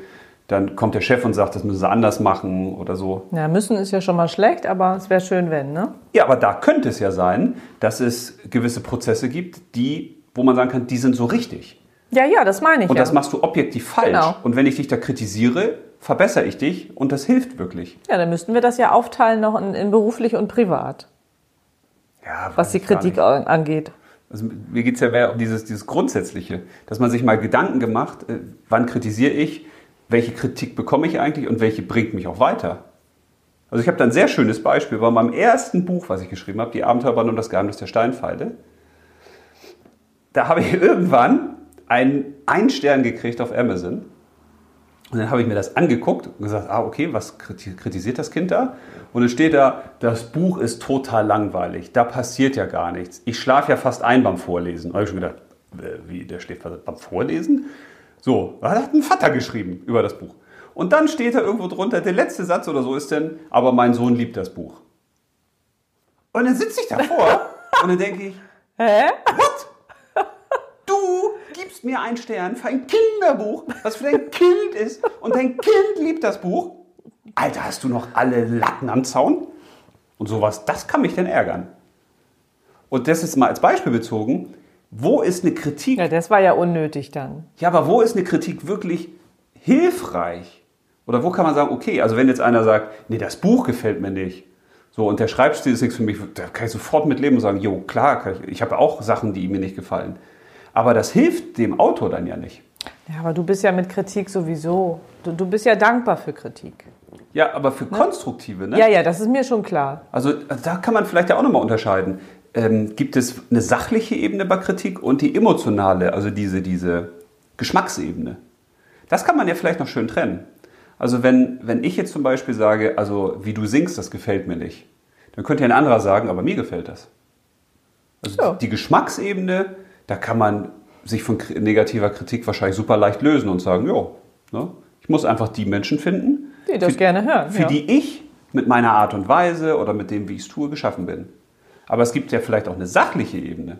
dann kommt der Chef und sagt, das müssen sie anders machen oder so. Ja, müssen ist ja schon mal schlecht, aber es wäre schön, wenn, ne? Ja, aber da könnte es ja sein, dass es gewisse Prozesse gibt, die, wo man sagen kann, die sind so richtig. Ja, ja, das meine ich Und ja. das machst du objektiv falsch. Genau. Und wenn ich dich da kritisiere, verbessere ich dich und das hilft wirklich. ja, dann müssten wir das ja aufteilen noch in, in beruflich und privat, Ja, was die Kritik angeht. Also mir geht es ja mehr um dieses, dieses Grundsätzliche, dass man sich mal Gedanken gemacht, äh, wann kritisiere ich, welche Kritik bekomme ich eigentlich und welche bringt mich auch weiter. Also ich habe da ein sehr schönes Beispiel bei meinem ersten Buch, was ich geschrieben habe, Die Abenteuerbande und das Geheimnis der Steinpfeile. Da habe ich irgendwann einen einen Stern gekriegt auf Amazon. Und dann habe ich mir das angeguckt und gesagt, ah, okay, was kriti- kritisiert das Kind da? Und dann steht da, das Buch ist total langweilig, da passiert ja gar nichts. Ich schlafe ja fast ein beim Vorlesen. Da habe ich schon gedacht, äh, wie, der schläft fast beim Vorlesen? So, da hat ein Vater geschrieben über das Buch. Und dann steht da irgendwo drunter, der letzte Satz oder so ist denn, aber mein Sohn liebt das Buch. Und dann sitze ich davor und dann denke ich, Hä? What? Gibst mir einen Stern für ein Kinderbuch, was für dein Kind ist und dein Kind liebt das Buch. Alter, hast du noch alle Latten am Zaun? Und sowas, das kann mich denn ärgern. Und das ist mal als Beispiel bezogen, wo ist eine Kritik Ja, das war ja unnötig dann. ja, aber wo ist eine Kritik wirklich hilfreich Oder wo kann man sagen, okay, also wenn jetzt einer sagt, nee, das Buch gefällt mir nicht, so und der Schreibstil ist nichts für mich, da kann ich sofort mitleben und sagen, jo, klar, ich, ich habe auch Sachen, die mir nicht gefallen. Aber das hilft dem Autor dann ja nicht. Ja, aber du bist ja mit Kritik sowieso. Du, du bist ja dankbar für Kritik. Ja, aber für konstruktive, ne? Ja, ja, das ist mir schon klar. Also da kann man vielleicht ja auch nochmal unterscheiden. Ähm, gibt es eine sachliche Ebene bei Kritik und die emotionale, also diese, diese Geschmacksebene? Das kann man ja vielleicht noch schön trennen. Also wenn, wenn ich jetzt zum Beispiel sage, also wie du singst, das gefällt mir nicht, dann könnte ja ein anderer sagen, aber mir gefällt das. Also Ja. die Geschmacksebene, da kann man sich von negativer Kritik wahrscheinlich super leicht lösen und sagen, jo, ne, ich muss einfach die Menschen finden, Die das für- gerne hören. für ja. die ich mit meiner Art und Weise oder mit dem, wie ich es tue, geschaffen bin. Aber es gibt ja vielleicht auch eine sachliche Ebene.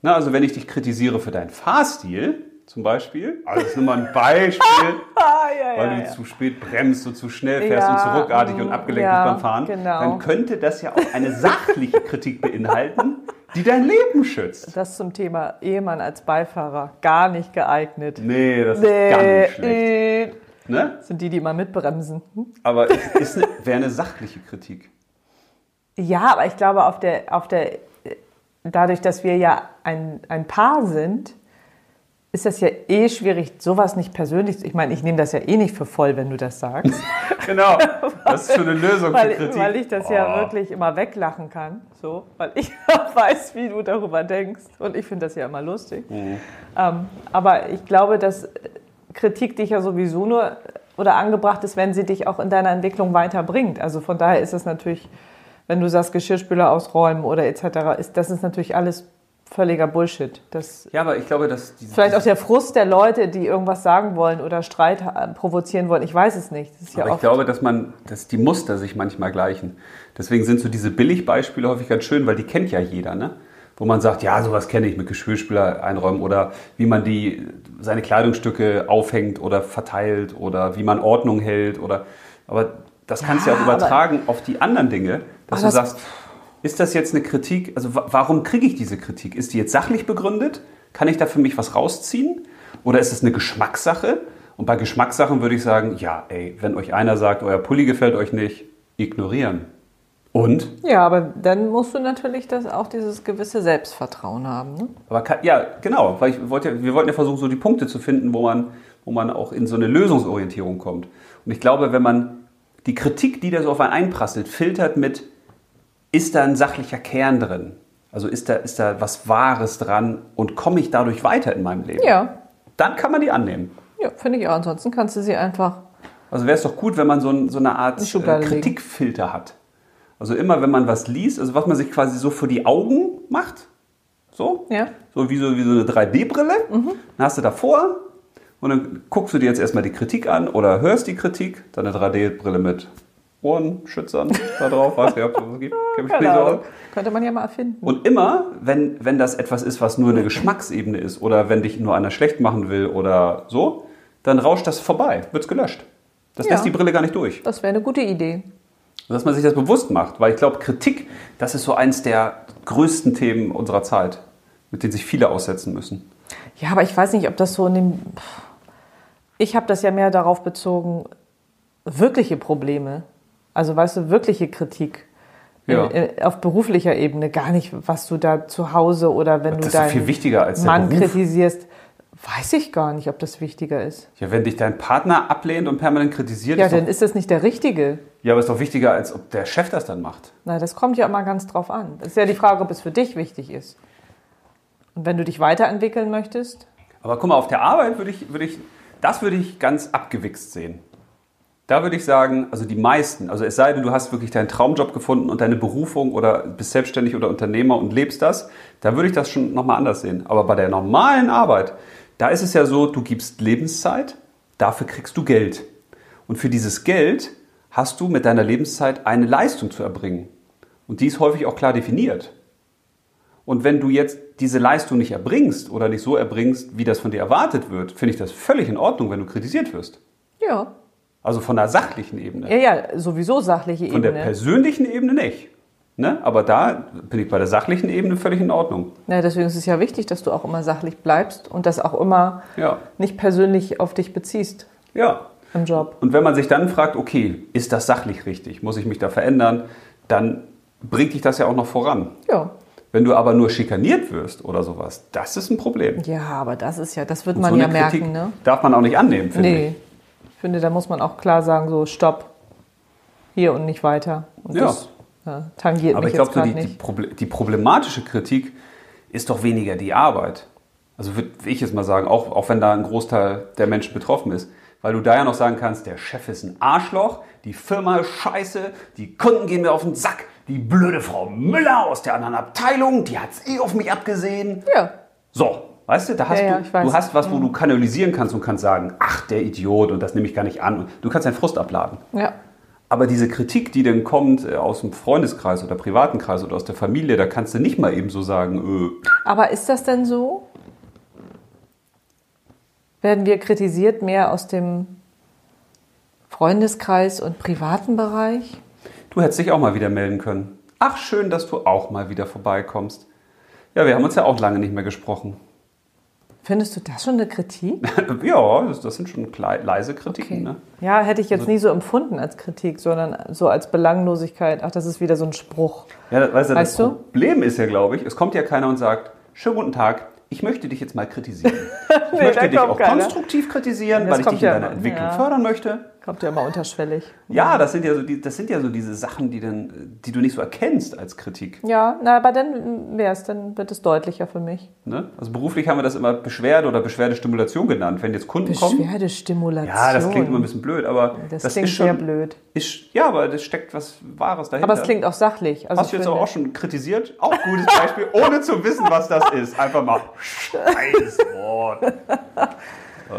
Na, also wenn ich dich kritisiere für deinen Fahrstil, zum Beispiel, also das ist nur mal ein Beispiel, Ah, ja, weil ja, du ja. zu spät bremst und zu schnell fährst und zu ruckartig und mm, abgelenkt bist beim Fahren, genau. dann könnte das ja auch eine sachliche Kritik beinhalten, die dein Leben schützt. Das zum Thema Ehemann als Beifahrer. Gar nicht geeignet. Nee, das ist ganz schlecht. äh, Ne? sind die, die immer mitbremsen. Hm? Aber es eine, wäre eine sachliche Kritik. Ja, aber ich glaube, auf der, auf der, dadurch, dass wir ja ein, ein Paar sind, ist das ja eh schwierig, sowas nicht persönlich. Ich meine, ich nehme das ja eh nicht für voll, wenn du das sagst. Genau, das ist schon eine Lösung weil, für Kritik. weil ich das ja Oh. wirklich immer weglachen kann. So, weil ich weiß, wie du darüber denkst. Und ich finde das ja immer lustig. Mhm. Ähm, aber ich glaube, dass Kritik dich ja sowieso nur oder angebracht ist, wenn sie dich auch in deiner Entwicklung weiterbringt. Also von daher ist es natürlich, wenn du sagst, Geschirrspüler ausräumen oder etc., ist, das ist natürlich alles völliger Bullshit. Das Ja, aber ich glaube, dass diese, Vielleicht auch der Frust der Leute, die irgendwas sagen wollen oder Streit äh, provozieren wollen. Ich weiß es nicht. Ja aber ich glaube, dass man, dass die Muster sich manchmal gleichen. Deswegen sind so diese Billigbeispiele häufig ganz schön, weil die kennt ja jeder, ne? Wo man sagt, ja, sowas kenne ich mit Geschirrspüler einräumen oder wie man die, seine Kleidungsstücke aufhängt oder verteilt oder wie man Ordnung hält oder, aber das kannst du ja auch Ja, aber- übertragen auf die anderen Dinge, dass du das- sagst, ist das jetzt eine Kritik, also wa- warum kriege ich diese Kritik? Ist die jetzt sachlich begründet? Kann ich da für mich was rausziehen? Oder ist es eine Geschmackssache? Und bei Geschmackssachen würde ich sagen, ja, ey, wenn euch einer sagt, euer Pulli gefällt euch nicht, ignorieren. Und? Ja, aber dann musst du natürlich das auch dieses gewisse Selbstvertrauen haben. Ne? Aber kann, ja, genau, weil ich wollte, wir wollten ja versuchen, so die Punkte zu finden, wo man, wo man auch in so eine Lösungsorientierung kommt. Und ich glaube, wenn man die Kritik, die da so auf einen einprasselt, filtert mit, ist da ein sachlicher Kern drin? Also ist da, ist da was Wahres dran und komme ich dadurch weiter in meinem Leben? Ja, Dann kann man die annehmen. ja finde ich auch. Ansonsten kannst du sie einfach. Also wäre es doch gut, wenn man so, ein, so eine Art äh, legen. Kritikfilter hat. Also immer, wenn man was liest, also was man sich quasi so vor die Augen macht, so, Ja. so wie so, wie so eine 3D-Brille, dann hast du davor und dann guckst du dir jetzt erstmal die Kritik an oder hörst die Kritik, dann eine 3D-Brille mit Ohrenschützern da drauf, weiß nicht, ob es gibt, aus. Könnte man ja mal erfinden. Und immer, wenn, wenn das etwas ist, was nur eine Geschmacksebene ist oder wenn dich nur einer schlecht machen will oder so, dann rauscht das vorbei, wird's gelöscht. Das Ja. lässt die Brille gar nicht durch. Das wäre eine gute Idee. Dass man sich das bewusst macht, weil ich glaube, Kritik, das ist so eins der größten Themen unserer Zeit, mit denen sich viele aussetzen müssen. Ja, aber ich weiß nicht, ob das so in dem. Ich habe das ja mehr darauf bezogen, wirkliche Probleme. Also, weißt du, wirkliche Kritik. Ja. In, in, auf beruflicher Ebene, gar nicht, was du da zu Hause oder wenn Das du ist deinen viel wichtiger als der Mann Beruf. kritisierst. Weiß ich gar nicht, ob das wichtiger ist. Ja, wenn dich dein Partner ablehnt und permanent kritisiert, Ja, ist dann doch, ist das nicht der Richtige. ja, aber ist doch wichtiger, als ob der Chef das dann macht. Na, das kommt ja immer ganz drauf an. Es ist ja die Frage, ob es für dich wichtig ist. Und wenn du dich weiterentwickeln möchtest, Aber guck mal, auf der Arbeit würde ich, würde ich, das würde ich ganz abgewichst sehen. Da würde ich sagen, also die meisten, also es sei denn, du hast wirklich deinen Traumjob gefunden und deine Berufung oder bist selbstständig oder Unternehmer und lebst das, da würde ich das schon nochmal anders sehen. Aber bei der normalen Arbeit, da ist es ja so, du gibst Lebenszeit, dafür kriegst du Geld. Und für dieses Geld hast du mit deiner Lebenszeit eine Leistung zu erbringen. Und die ist häufig auch klar definiert. Und wenn du jetzt diese Leistung nicht erbringst oder nicht so erbringst, wie das von dir erwartet wird, finde ich das völlig in Ordnung, wenn du kritisiert wirst. ja. Also von der sachlichen Ebene. Ja, ja, sowieso sachliche Von der Ebene. persönlichen Ebene nicht. Ne? Aber da bin ich bei der sachlichen Ebene völlig in Ordnung. Ja, deswegen ist es ja wichtig, dass du auch immer sachlich bleibst und das auch immer Ja. nicht persönlich auf dich beziehst. Ja. im Job. Und wenn man sich dann fragt, okay, ist das sachlich richtig? Muss ich mich da verändern? Dann bringt dich das ja auch noch voran. Ja. Wenn du aber nur schikaniert wirst oder sowas, das ist ein Problem. Ja, aber das ist ja, das wird Und man so ja Kritik merken, ne? darf man auch nicht annehmen, finde Nee. ich. Ich finde, da muss man auch klar sagen, so stopp. Hier und nicht weiter. Und Ja. das ja, tangiert Aber mich ich glaube, so die, die. Proble die problematische Kritik ist doch weniger die Arbeit. Also würde ich jetzt mal sagen, auch, auch wenn da ein Großteil der Menschen betroffen ist. Weil du da ja noch sagen kannst, der Chef ist ein Arschloch, die Firma ist scheiße, die Kunden gehen mir auf den Sack, die blöde Frau Müller aus der anderen Abteilung, die hat's eh auf mich abgesehen. Ja, So, weißt du, da hast Ja, ja, du. Mhm. du hast was, wo du kanalisieren kannst und kannst sagen, ach, der Idiot und das nehme ich gar nicht an. Und du kannst deinen Frust abladen. ja. Aber diese Kritik, die dann kommt äh, aus dem Freundeskreis oder privaten Kreis oder aus der Familie, da kannst du nicht mal eben so sagen, äh, Aber ist das denn so? Werden wir kritisiert mehr aus dem Freundeskreis und privaten Bereich? du hättest dich auch mal wieder melden können. Ach, schön, dass du auch mal wieder vorbeikommst. Ja, wir haben uns ja auch lange nicht mehr gesprochen. Findest du das schon eine Kritik? ja, das, das sind schon leise Kritiken. Okay. Ne? Ja, hätte ich jetzt nie so empfunden als Kritik, sondern so als Belanglosigkeit. Ach, das ist wieder so ein Spruch. Ja, das, weißt du, Weißt das du? Problem ist ja, glaube ich, es kommt ja keiner und sagt, schönen guten Tag, ich möchte dich jetzt mal kritisieren. Ich Nee, möchte dich auch keiner. konstruktiv kritisieren, weil ich dich in ja deiner Entwicklung ja. fördern möchte. Kommt ja immer unterschwellig. Ja, das sind ja so, die, das sind ja so diese Sachen, die, dann, die du nicht so erkennst als Kritik. Ja, na, aber dann wäre es, dann wird es deutlicher für mich. Ne? Also beruflich haben wir das immer Beschwerde oder Beschwerdestimulation genannt. Wenn jetzt Kunden kommen. Beschwerdestimulation. Ja, das klingt immer ein bisschen blöd, aber Das, das, klingt ist schon. sehr blöd. Ist, ja, aber das steckt was Wahres dahinter. Aber es klingt auch sachlich. Also Hast du jetzt aber auch schon kritisiert? Auch gutes Beispiel, ohne zu wissen, was das ist. Einfach mal scheiß Wort.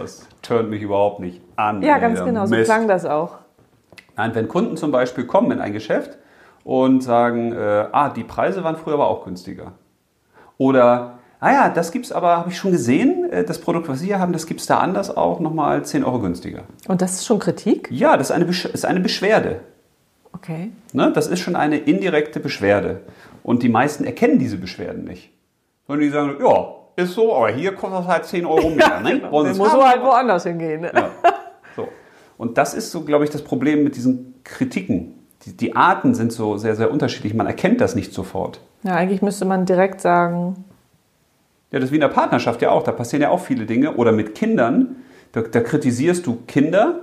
Das turnt mich überhaupt nicht an. Ja, ey, ganz der genau, so Mist. klang das auch. Nein, wenn Kunden zum Beispiel kommen in ein Geschäft und sagen, äh, ah, die Preise waren früher aber auch günstiger. Oder, ah ja, das gibt's aber, habe ich schon gesehen, äh, das Produkt, was Sie hier haben, das gibt's da anders auch nochmal 10 Euro günstiger. Und das ist schon Kritik? Ja, das ist eine, Besch ist eine Beschwerde. Okay. Ne? Das ist schon eine indirekte Beschwerde. Und die meisten erkennen diese Beschwerden nicht. Sondern die sagen, ja, ist so, aber hier kostet es halt 10 Euro mehr. ne? Sie es muss man halt woanders hingehen. Ne? Ja. So. Und das ist so, glaube ich, das Problem mit diesen Kritiken. Die, die Arten sind so sehr, sehr unterschiedlich. Man erkennt das nicht sofort. Ja, eigentlich müsste man direkt sagen, Ja, das ist wie in der Partnerschaft ja auch. Da passieren ja auch viele Dinge. Oder mit Kindern. Da, da kritisierst du Kinder.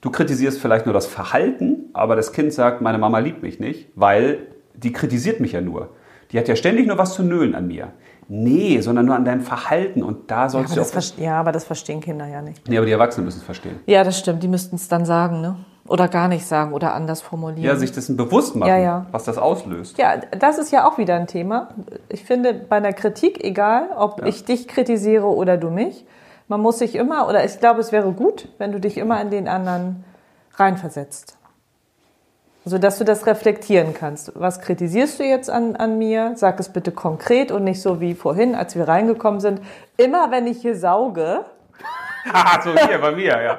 Du kritisierst vielleicht nur das Verhalten, aber das Kind sagt, meine Mama liebt mich nicht, weil die kritisiert mich ja nur. Die hat ja ständig nur was zu nölen an mir. Nee, sondern nur an deinem Verhalten. Und da ja sollst aber, du auch. ja, aber das verstehen Kinder ja nicht. Nee, aber die Erwachsenen müssen es verstehen. Ja, das stimmt. Die müssten es dann sagen, ne? Oder gar nicht sagen oder anders formulieren. Ja, sich dessen bewusst machen, Ja, ja. was das auslöst. Ja, das ist ja auch wieder ein Thema. Ich finde, bei einer Kritik, egal, ob Ja. ich dich kritisiere oder du mich, man muss sich immer, oder ich glaube, es wäre gut, wenn du dich immer in den anderen reinversetzt. Also, dass du das reflektieren kannst. Was kritisierst du jetzt an, an mir? Sag es bitte konkret und nicht so wie vorhin, als wir reingekommen sind. Immer wenn ich hier sauge, Haha, so hier bei mir, ja.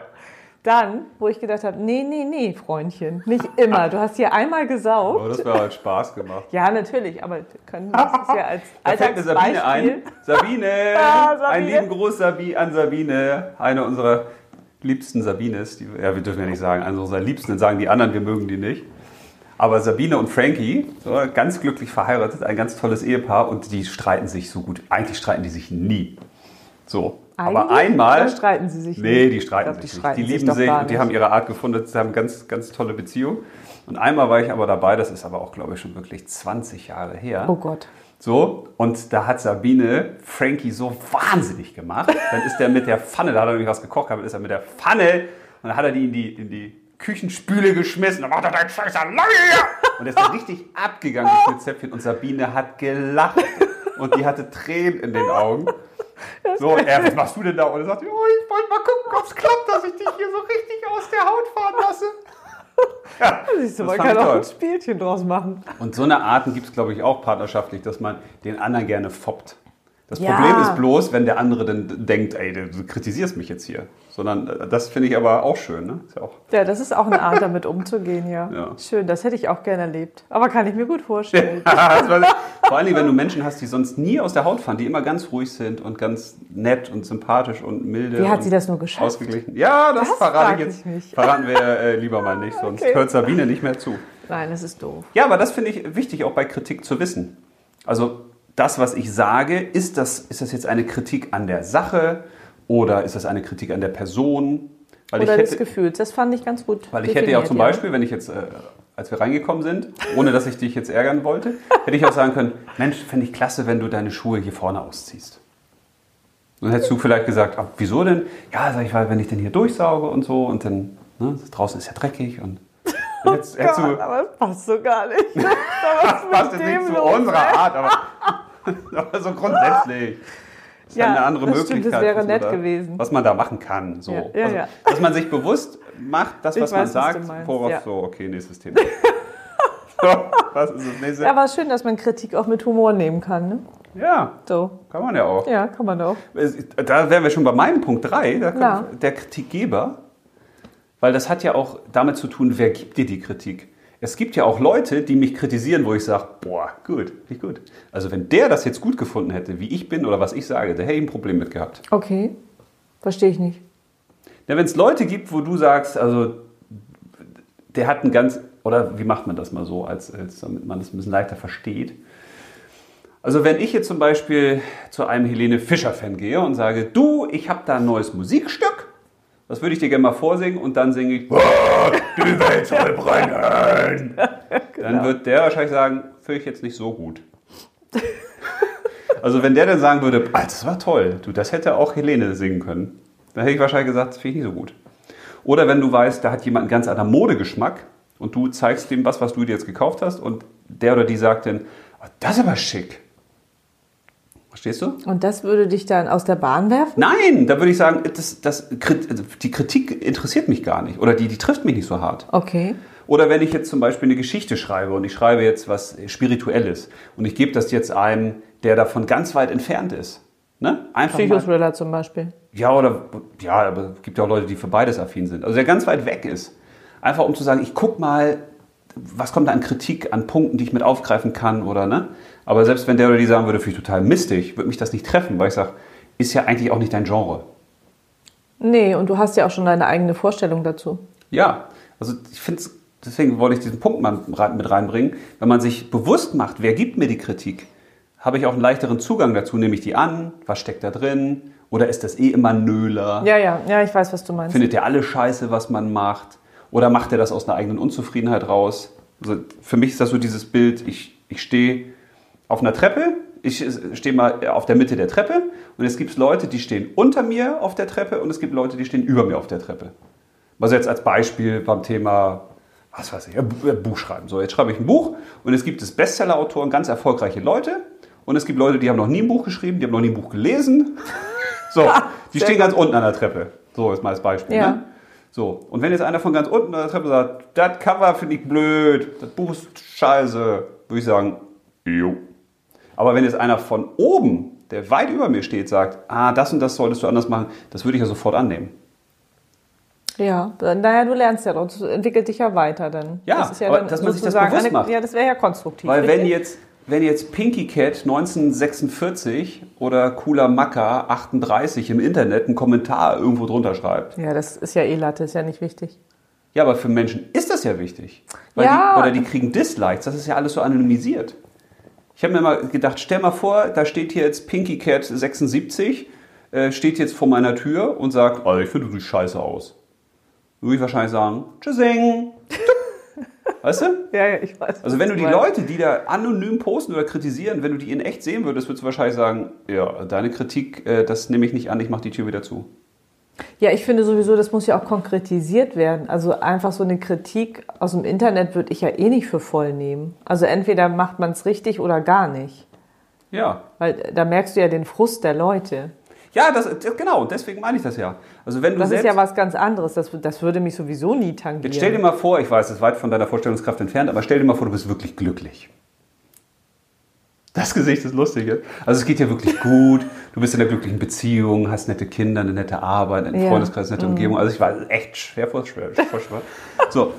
dann, wo ich gedacht habe, nee, nee, nee, Freundchen, nicht immer. Du hast hier einmal gesaugt. Aber das wäre halt Spaß gemacht. Ja, natürlich, aber wir können das ist ja als Da fällt mir Sabine ein. Sabine, Ah, Sabine. einen lieben Gruß Sabi an Sabine, eine unserer liebsten Sabines. Die, ja, wir dürfen ja nicht sagen, eine unserer liebsten, dann sagen die anderen, wir mögen die nicht. Aber Sabine und Frankie, so, ganz glücklich verheiratet, ein ganz tolles Ehepaar und die streiten sich so gut. Eigentlich streiten die sich nie. So. Aber Eigentlich? einmal. Oder streiten sie sich Nee, nicht? die streiten glaub, die sich streiten nicht. Die sich lieben sich gar und die haben ihre Art gefunden. Sie haben eine ganz, ganz tolle Beziehung. Und einmal war ich aber dabei, das ist aber auch, glaube ich, schon wirklich 20 Jahre her. Oh Gott. So, und da hat Sabine Frankie so wahnsinnig gemacht. Dann ist er mit der Pfanne, da hat er nämlich was gekocht gehabt, ist er mit der Pfanne und dann hat er die in die, in die Küchenspüle geschmissen. Dann macht er dein Scheiß lange! Und er ist da richtig abgegangen mit dem Zäpfchen und Sabine hat gelacht und die hatte Tränen in den Augen. So, er, was machst du denn da? Und er sagt, oh, ich wollte mal gucken, ob es klappt, dass ich dich hier so richtig aus der Haut fahren lasse. Ja, Siehst du, man kann auch ein Spielchen draus machen. Und so eine Arten gibt es, glaube ich, auch partnerschaftlich, dass man den anderen gerne foppt. Das Ja. Problem ist bloß, wenn der andere dann denkt, ey, du kritisierst mich jetzt hier. Sondern äh, das finde ich aber auch schön. Ne? Ja auch Ja, das ist auch eine Art, damit umzugehen, ja. Ja. Schön, das hätte ich auch gerne erlebt. Aber kann ich mir gut vorstellen. Vor allem, wenn du Menschen hast, die sonst nie aus der Haut fahren, die immer ganz ruhig sind und ganz nett und sympathisch und milde. Wie hat sie das nur geschafft? Ausgeglichen. Ja, das, Das verrate ich jetzt. ich. Verraten wir äh, lieber mal nicht, sonst Okay. hört Sabine nicht mehr zu. Nein, das ist doof. Ja, aber das finde ich wichtig, auch bei Kritik zu wissen. Also das, was ich sage, ist das, ist das jetzt eine Kritik an der Sache oder ist das eine Kritik an der Person? Weil Oder ich des hätte, Gefühls. Das fand ich ganz gut. weil ich hätte ja auch zum Beispiel, wenn ich jetzt, äh, als wir reingekommen sind, ohne dass ich dich jetzt ärgern wollte, hätte ich auch sagen können, Mensch, fände ich klasse, wenn du deine Schuhe hier vorne ausziehst. Und dann hättest du vielleicht gesagt, ah, wieso denn? Ja, sag ich, weil wenn ich denn hier durchsauge und so und dann, ne, draußen ist ja dreckig und dann hättest, hättest du, Gott, aber das passt so gar nicht. das passt jetzt nicht zu unserer Art, aber, aber so grundsätzlich. Ist Ja, eine andere das stimmt, Möglichkeit. das wäre was man nett da, gewesen. Was man da machen kann. So. Ja, ja, also. Dass man sich bewusst macht, das, Ich was man weiß, was sagt, meinst, worauf so, okay, nächstes Thema. so, was ist das nächste? Ja, aber schön, dass man Kritik auch mit Humor nehmen kann. Ne? Ja, So. kann man ja auch. Ja, kann man auch. Da wären wir schon bei meinem Punkt 3, Ja. der Kritikgeber. Weil das hat ja auch damit zu tun, wer gibt dir die Kritik? Es gibt ja auch Leute, die mich kritisieren, wo ich sage, boah, gut, ich gut. Also wenn der das jetzt gut gefunden hätte, wie ich bin oder was ich sage, der hätte ich ein Problem mit gehabt. Okay. Verstehe ich nicht. Ja, wenn es Leute gibt, wo du sagst, also der hat ein ganz, oder wie macht man das mal so, als, als damit man das ein bisschen leichter versteht. Also wenn ich jetzt zum Beispiel zu einem Helene Fischer-Fan gehe und sage, du, ich habe da ein neues Musikstück, das würde ich dir gerne mal vorsingen und dann singe ich, "Oh, die Welt soll brennen. Dann wird der wahrscheinlich sagen, finde ich jetzt nicht so gut. Also wenn der dann sagen würde, "Ah, das war toll, du, das hätte auch Helene singen können, dann hätte ich wahrscheinlich gesagt, das finde ich nicht so gut. Oder wenn du weißt, da hat jemand einen ganz anderen Modegeschmack und du zeigst dem was, was du dir jetzt gekauft hast und der oder die sagt dann, "Ah, das ist aber schick. Verstehst du? Und das würde dich dann aus der Bahn werfen? Nein, da würde ich sagen, das, das, die Kritik interessiert mich gar nicht oder die, die trifft mich nicht so hart. Okay. Oder wenn ich jetzt zum Beispiel eine Geschichte schreibe und ich schreibe jetzt was Spirituelles und ich gebe das jetzt einem, der davon ganz weit entfernt ist. Ne? Einfach mal, Psychothriller zum Beispiel. ja, oder ja, aber es gibt ja auch Leute, die für beides affin sind. Also der ganz weit weg ist. Einfach um zu sagen, ich guck mal, was kommt da an Kritik, an Punkten, die ich mit aufgreifen kann oder ne? Aber selbst wenn der oder die sagen würde, finde ich total mistig, würde mich das nicht treffen, weil ich sage, ist ja eigentlich auch nicht dein Genre. Nee, und du hast ja auch schon deine eigene Vorstellung dazu. Ja, also ich finde es, deswegen wollte ich diesen Punkt mal mit reinbringen. Wenn man sich bewusst macht, wer gibt mir die Kritik, habe ich auch einen leichteren Zugang dazu. Nehme ich die an? Was steckt da drin? Oder ist das eh immer Nöler? Ja, ja, ja, ich weiß, was du meinst. Findet er alle scheiße, was man macht? Oder macht er das aus einer eigenen Unzufriedenheit raus? Also für mich ist das so dieses Bild, ich, ich stehe auf einer Treppe, ich stehe mal auf der Mitte der Treppe und es gibt Leute, die stehen unter mir auf der Treppe und es gibt Leute, die stehen über mir auf der Treppe. Also jetzt als Beispiel beim Thema, was weiß ich, äh, Buch schreiben. So, jetzt schreibe ich ein Buch und es gibt es Bestseller-Autoren, ganz erfolgreiche Leute und es gibt Leute, die haben noch nie ein Buch geschrieben, die haben noch nie ein Buch gelesen. So, die stehen ganz unten an der Treppe. So ist mal als Beispiel. Ja. Ne? So, und wenn jetzt einer von ganz unten an der Treppe sagt, das Cover finde ich blöd, das Buch ist scheiße, würde ich sagen, jo. Aber wenn jetzt einer von oben, der weit über mir steht, sagt, ah, das und das solltest du anders machen, das würde ich ja sofort annehmen. Ja, naja, du lernst ja, und entwickelt dich ja weiter dann. Ja, das ist ja aber dann dass man sich das bewusst eine, macht. Ja, das wäre ja konstruktiv. Weil wenn jetzt, wenn jetzt Pinky Cat 1946 oder Cooler Macker 38 im Internet einen Kommentar irgendwo drunter schreibt, Ja, das ist ja eh Latte, ist ja nicht wichtig. Ja, aber für Menschen ist das ja wichtig. Weil Ja. Die, oder die kriegen Dislikes, das ist ja alles so anonymisiert. Ich habe mir mal gedacht, stell mal vor, da steht hier jetzt Pinky Cat 76, äh, steht jetzt vor meiner Tür und sagt, oh, ich finde, du siehst scheiße aus. Würde ich wahrscheinlich sagen, tschüssing. weißt du? Ja, ja, ich weiß. Also wenn du die meinst. Leute, die da anonym posten oder kritisieren, wenn du die in echt sehen würdest, würdest du wahrscheinlich sagen, ja, deine Kritik, äh, das nehme ich nicht an, ich mache die Tür wieder zu. Ja, ich finde sowieso, das muss ja auch konkretisiert werden. Also einfach so eine Kritik aus dem Internet würde ich ja eh nicht für voll nehmen. Also entweder macht man es richtig oder gar nicht. Ja, Weil da merkst du ja den Frust der Leute. ja, das, das- genau, deswegen meine ich das ja. Also wenn du Das selbst, ist ja was ganz anderes. Das, das würde mich sowieso nie tangieren. Jetzt stell dir mal vor, ich weiß, das ist weit von deiner Vorstellungskraft entfernt, aber stell dir mal vor, du bist wirklich glücklich. Das Gesicht ist lustig. ja. Also es geht ja wirklich gut. Du bist in einer glücklichen Beziehung, hast nette Kinder, eine nette Arbeit, einen Ja. Freundeskreis, eine nette Umgebung. Also ich war echt schwer vor schwer, vor schwer. So.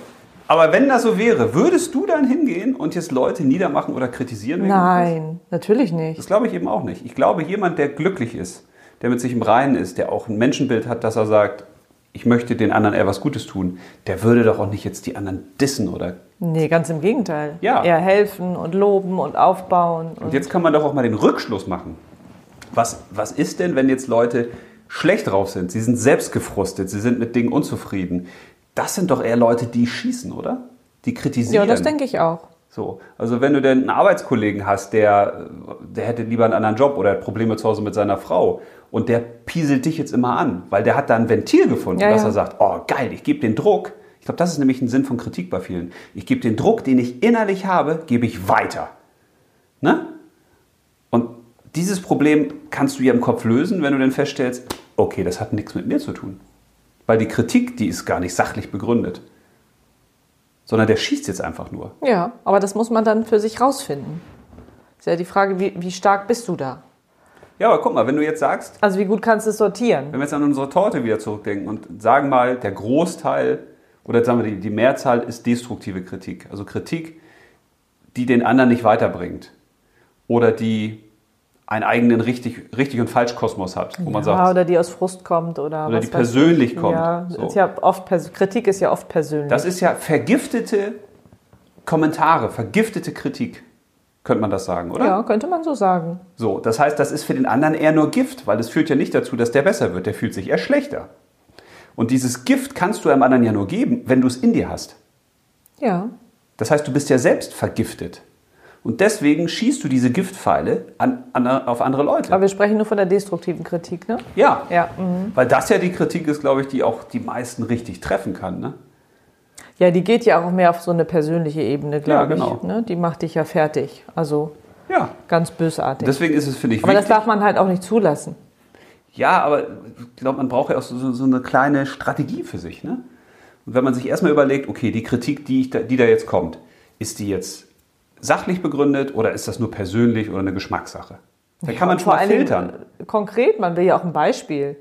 Aber wenn das so wäre, würdest du dann hingehen und jetzt Leute niedermachen oder kritisieren? Nein, natürlich nicht. Das glaube ich eben auch nicht. Ich glaube, jemand, der glücklich ist, der mit sich im Reinen ist, der auch ein Menschenbild hat, dass er sagt, ich möchte den anderen eher was Gutes tun, der würde doch auch nicht jetzt die anderen dissen oder. Nee, ganz im Gegenteil. Ja. Eher helfen und loben und aufbauen. Und jetzt kann man doch auch mal den Rückschluss machen. Was, was ist denn, wenn jetzt Leute schlecht drauf sind? Sie sind selbst gefrustet, sie sind mit Dingen unzufrieden. Das sind doch eher Leute, die schießen, oder? Die kritisieren. ja, das denke ich auch. So, also wenn du denn einen Arbeitskollegen hast, der, der hätte lieber einen anderen Job oder hat Probleme zu Hause mit seiner Frau und der pieselt dich jetzt immer an, weil der hat da ein Ventil gefunden, Ja, dass ja. er sagt, oh geil, ich gebe den Druck. Ich glaube, das ist nämlich ein Sinn von Kritik bei vielen. Ich gebe den Druck, den ich innerlich habe, gebe ich weiter. Ne? Und dieses Problem kannst du ja im Kopf lösen, wenn du dann feststellst, okay, das hat nichts mit mir zu tun. Weil die Kritik, die ist gar nicht sachlich begründet. Sondern der schießt jetzt einfach nur. Ja, aber das muss man dann für sich rausfinden. Ist ja die Frage, wie, wie stark bist du da? Ja, aber guck mal, wenn du jetzt sagst, Also wie gut kannst du es sortieren? wenn wir jetzt an unsere Torte wieder zurückdenken und sagen mal, der Großteil oder sagen wir die, die Mehrzahl ist destruktive Kritik. Also Kritik, die den anderen nicht weiterbringt. Oder die einen eigenen richtig, richtig und falsch Kosmos hat, wo man ja, sagt, oder die aus Frust kommt oder, Oder die persönlich ich. kommt. Ja, So. ist ja oft Kritik ist ja oft persönlich. das ist ja vergiftete Kommentare, vergiftete Kritik, könnte man das sagen, oder? ja, könnte man so sagen. So, das heißt, das ist für den anderen eher nur Gift, weil es führt ja nicht dazu, dass der besser wird. Der fühlt sich eher schlechter. Und dieses Gift kannst du einem anderen ja nur geben, wenn du es in dir hast. Ja. Das heißt, du bist ja selbst vergiftet. Und deswegen schießt du diese Giftpfeile an, an, auf andere Leute. Aber wir sprechen nur von der destruktiven Kritik, ne? ja, Ja. mhm. weil das ja die Kritik ist, glaube ich, die auch die meisten richtig treffen kann. Ne? Ja, die geht ja auch mehr auf so eine persönliche Ebene, glaube Ja, genau. ich. Ne? Die macht dich ja fertig. Also Ja, ganz bösartig. deswegen ist es, finde ich, Aber das wichtig. darf man halt auch nicht zulassen. Ja, aber ich glaube, man braucht ja auch so, so eine kleine Strategie für sich. Ne? Und wenn man sich erstmal überlegt, okay, die Kritik, die, da, die da jetzt kommt, ist die jetzt sachlich begründet oder ist das nur persönlich oder eine Geschmackssache? Da kann man schon mal filtern. Konkret, man will ja auch ein Beispiel.